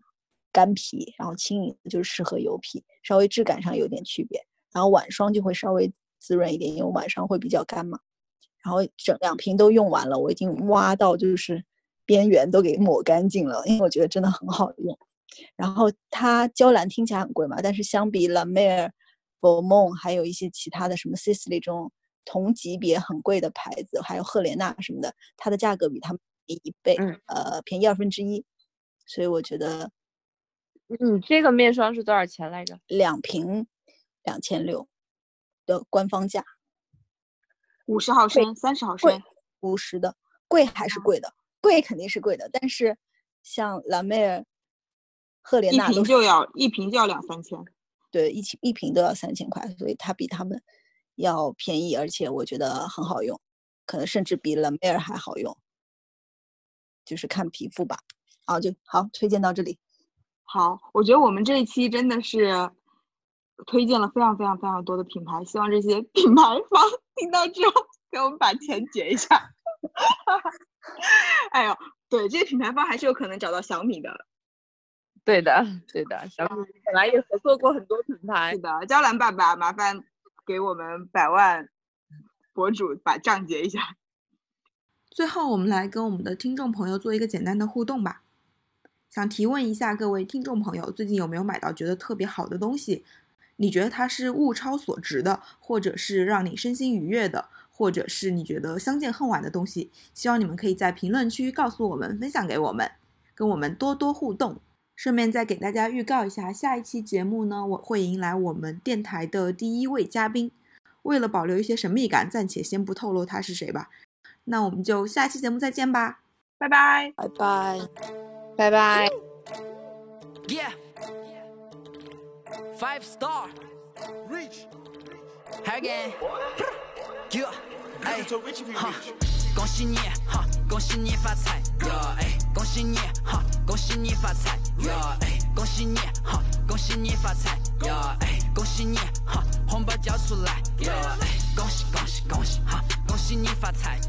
B: 干皮，然后轻盈的就是适合油皮，稍微质感上有点区别。然后晚霜就会稍微滋润一点，因为晚上会比较干嘛。然后整两瓶都用完了，我已经挖到就是边缘都给抹干净了，因为我觉得真的很好用。然后它娇兰听起来很贵嘛，但是相比 La Mer、b 梦还有一些其他的什么 Sisley 这种同级别很贵的牌子，还有赫莲娜什么的，它的价格比他们便宜一倍，呃，便宜二分之一。所以我觉得，
C: 你，这个面霜是多少钱来着？
B: 两瓶两千六的官方价，
D: 五十毫升、三十毫升、
B: 五十的，贵还是贵的？贵肯定是贵的，但是像蓝妹儿、赫莲娜
D: 一瓶就要一瓶就要两三千，
B: 对，一瓶一瓶都要三千块，所以它比他们要便宜，而且我觉得很好用，可能甚至比 La Mer 还好用，就是看皮肤吧。啊，就好，推荐到这里。
D: 好，我觉得我们这一期真的是推荐了非常非常非常多的品牌，希望这些品牌方听到之后给我们把钱结一下。<laughs> 哎呦，对，这些品牌方还是有可能找到小米的。
C: 对的，对的，小米本来也合作过很多品牌。
D: 是的，娇兰爸爸，麻烦给我们百万博主把账结一下。<laughs>
A: 最后，我们来跟我们的听众朋友做一个简单的互动吧。想提问一下各位听众朋友，最近有没有买到觉得特别好的东西？你觉得它是物超所值的，或者是让你身心愉悦的，或者是你觉得相见恨晚的东西？希望你们可以在评论区告诉我们，分享给我们，跟我们多多互动。顺便再给大家预告一下，下一期节目呢，我会迎来我们电台的第一位嘉宾。为了保留一些神秘感，暂且先不透露他是谁吧。那我们就下期节目再见吧，
D: 拜拜，
B: 拜拜。
C: 拜拜。
G: Yeah. Five star. Reach. Again. Yeah. 哎，哈，恭喜你，哈，恭喜你发财，呀，哎，恭喜你，哈，恭喜你发财，哟，哎，恭喜你，哈，恭喜你发财，哟，哎，恭喜你，哈，红包交出来，哟，哎，恭喜恭喜恭喜，哈。恭喜你发财，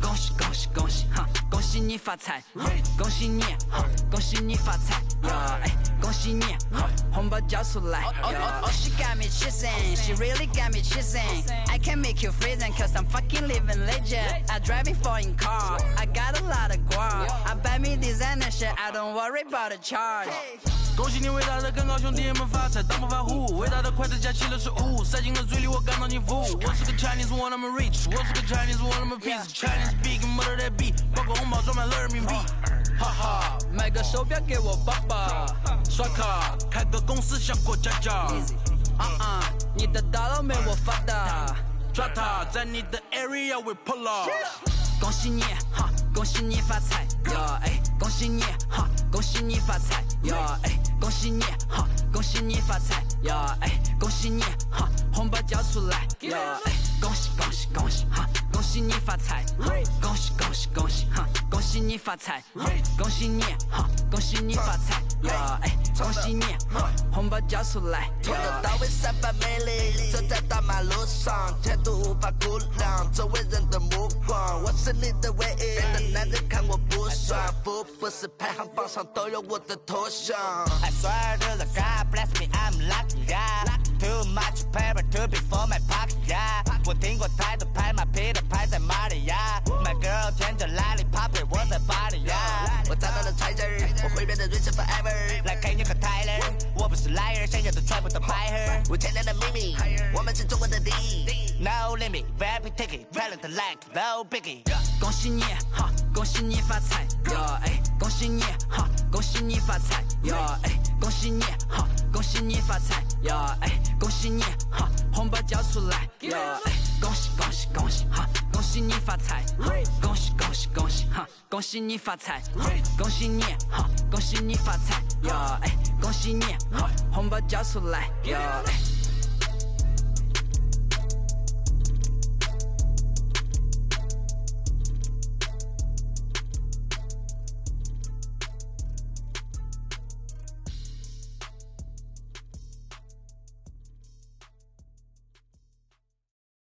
G: 恭喜恭喜恭喜哈！恭喜你发财，恭喜你哈，恭喜你发财呀，哎，恭喜你哈，红包交出来。Oh she got me chasing, she really got me chasing. I can make you freezing, cause I'm fucking living legend. I driving foreign car, I got a lot of guap. I buy me designer shit, I don't worry about the charge. 恭喜你伟大的更高兄弟们发财，当不发户，伟大的筷子夹起了食物，塞进了嘴里，我感到你服。我是个 Chinese，one I'm rich，我是个 Chinese，one I'm peace，Chinese speaking mother that beat，包括红包装满了人民币。哈哈，买个手表给我爸爸，刷卡开个公司像过家家。啊啊，你的大佬没我发达，抓他，在你的 area we pull up。恭喜你，哈，恭喜你发财，呀，哎，恭喜你，哈，恭喜你发财，呀，哎，恭喜你，哈，恭喜你发财，呀，哎，恭喜你，哈，红包交出来，呀，哎，恭喜恭喜恭喜，哈，恭喜你发财，恭喜恭喜恭喜，哈，恭喜你发财，恭喜你，哈，恭喜你发财，呀，哎，恭喜你，红包交出来。从头到尾散发魅力，走在大马路上，前途无法估量，周围人的目光，我是。你的唯一，别的男人看我不爽，福布斯排行榜上都有我的头像。Swear to the God bless me, I'm lucky, yeah. Too much paper to be for my pocket, yeah. 我听过太多拍马屁的拍在马里亚，My girl 天着拉力 pop it，我在巴黎呀。我找到了 treasure，我会变得 rich forever。来看你和 Tyler，我不是 liar，想要的全部都拍 her。五千年的秘密，我们是中国的第一。No limit, rap ticket, talent like no biggie。恭喜你，哈！恭喜你发财，呀！哎，恭喜你，哈！恭喜你发财，呀！哎，恭喜你，哈！恭喜你发财，呀！哎，恭喜你，哈！红包交出来，呀！哎，恭喜恭喜恭喜，哈！恭喜你发财，恭喜恭喜恭喜，哈！恭喜你发财，恭喜你，哈！恭喜你发财，呀！哎，恭喜你，哈！红包交出来，呀！哎。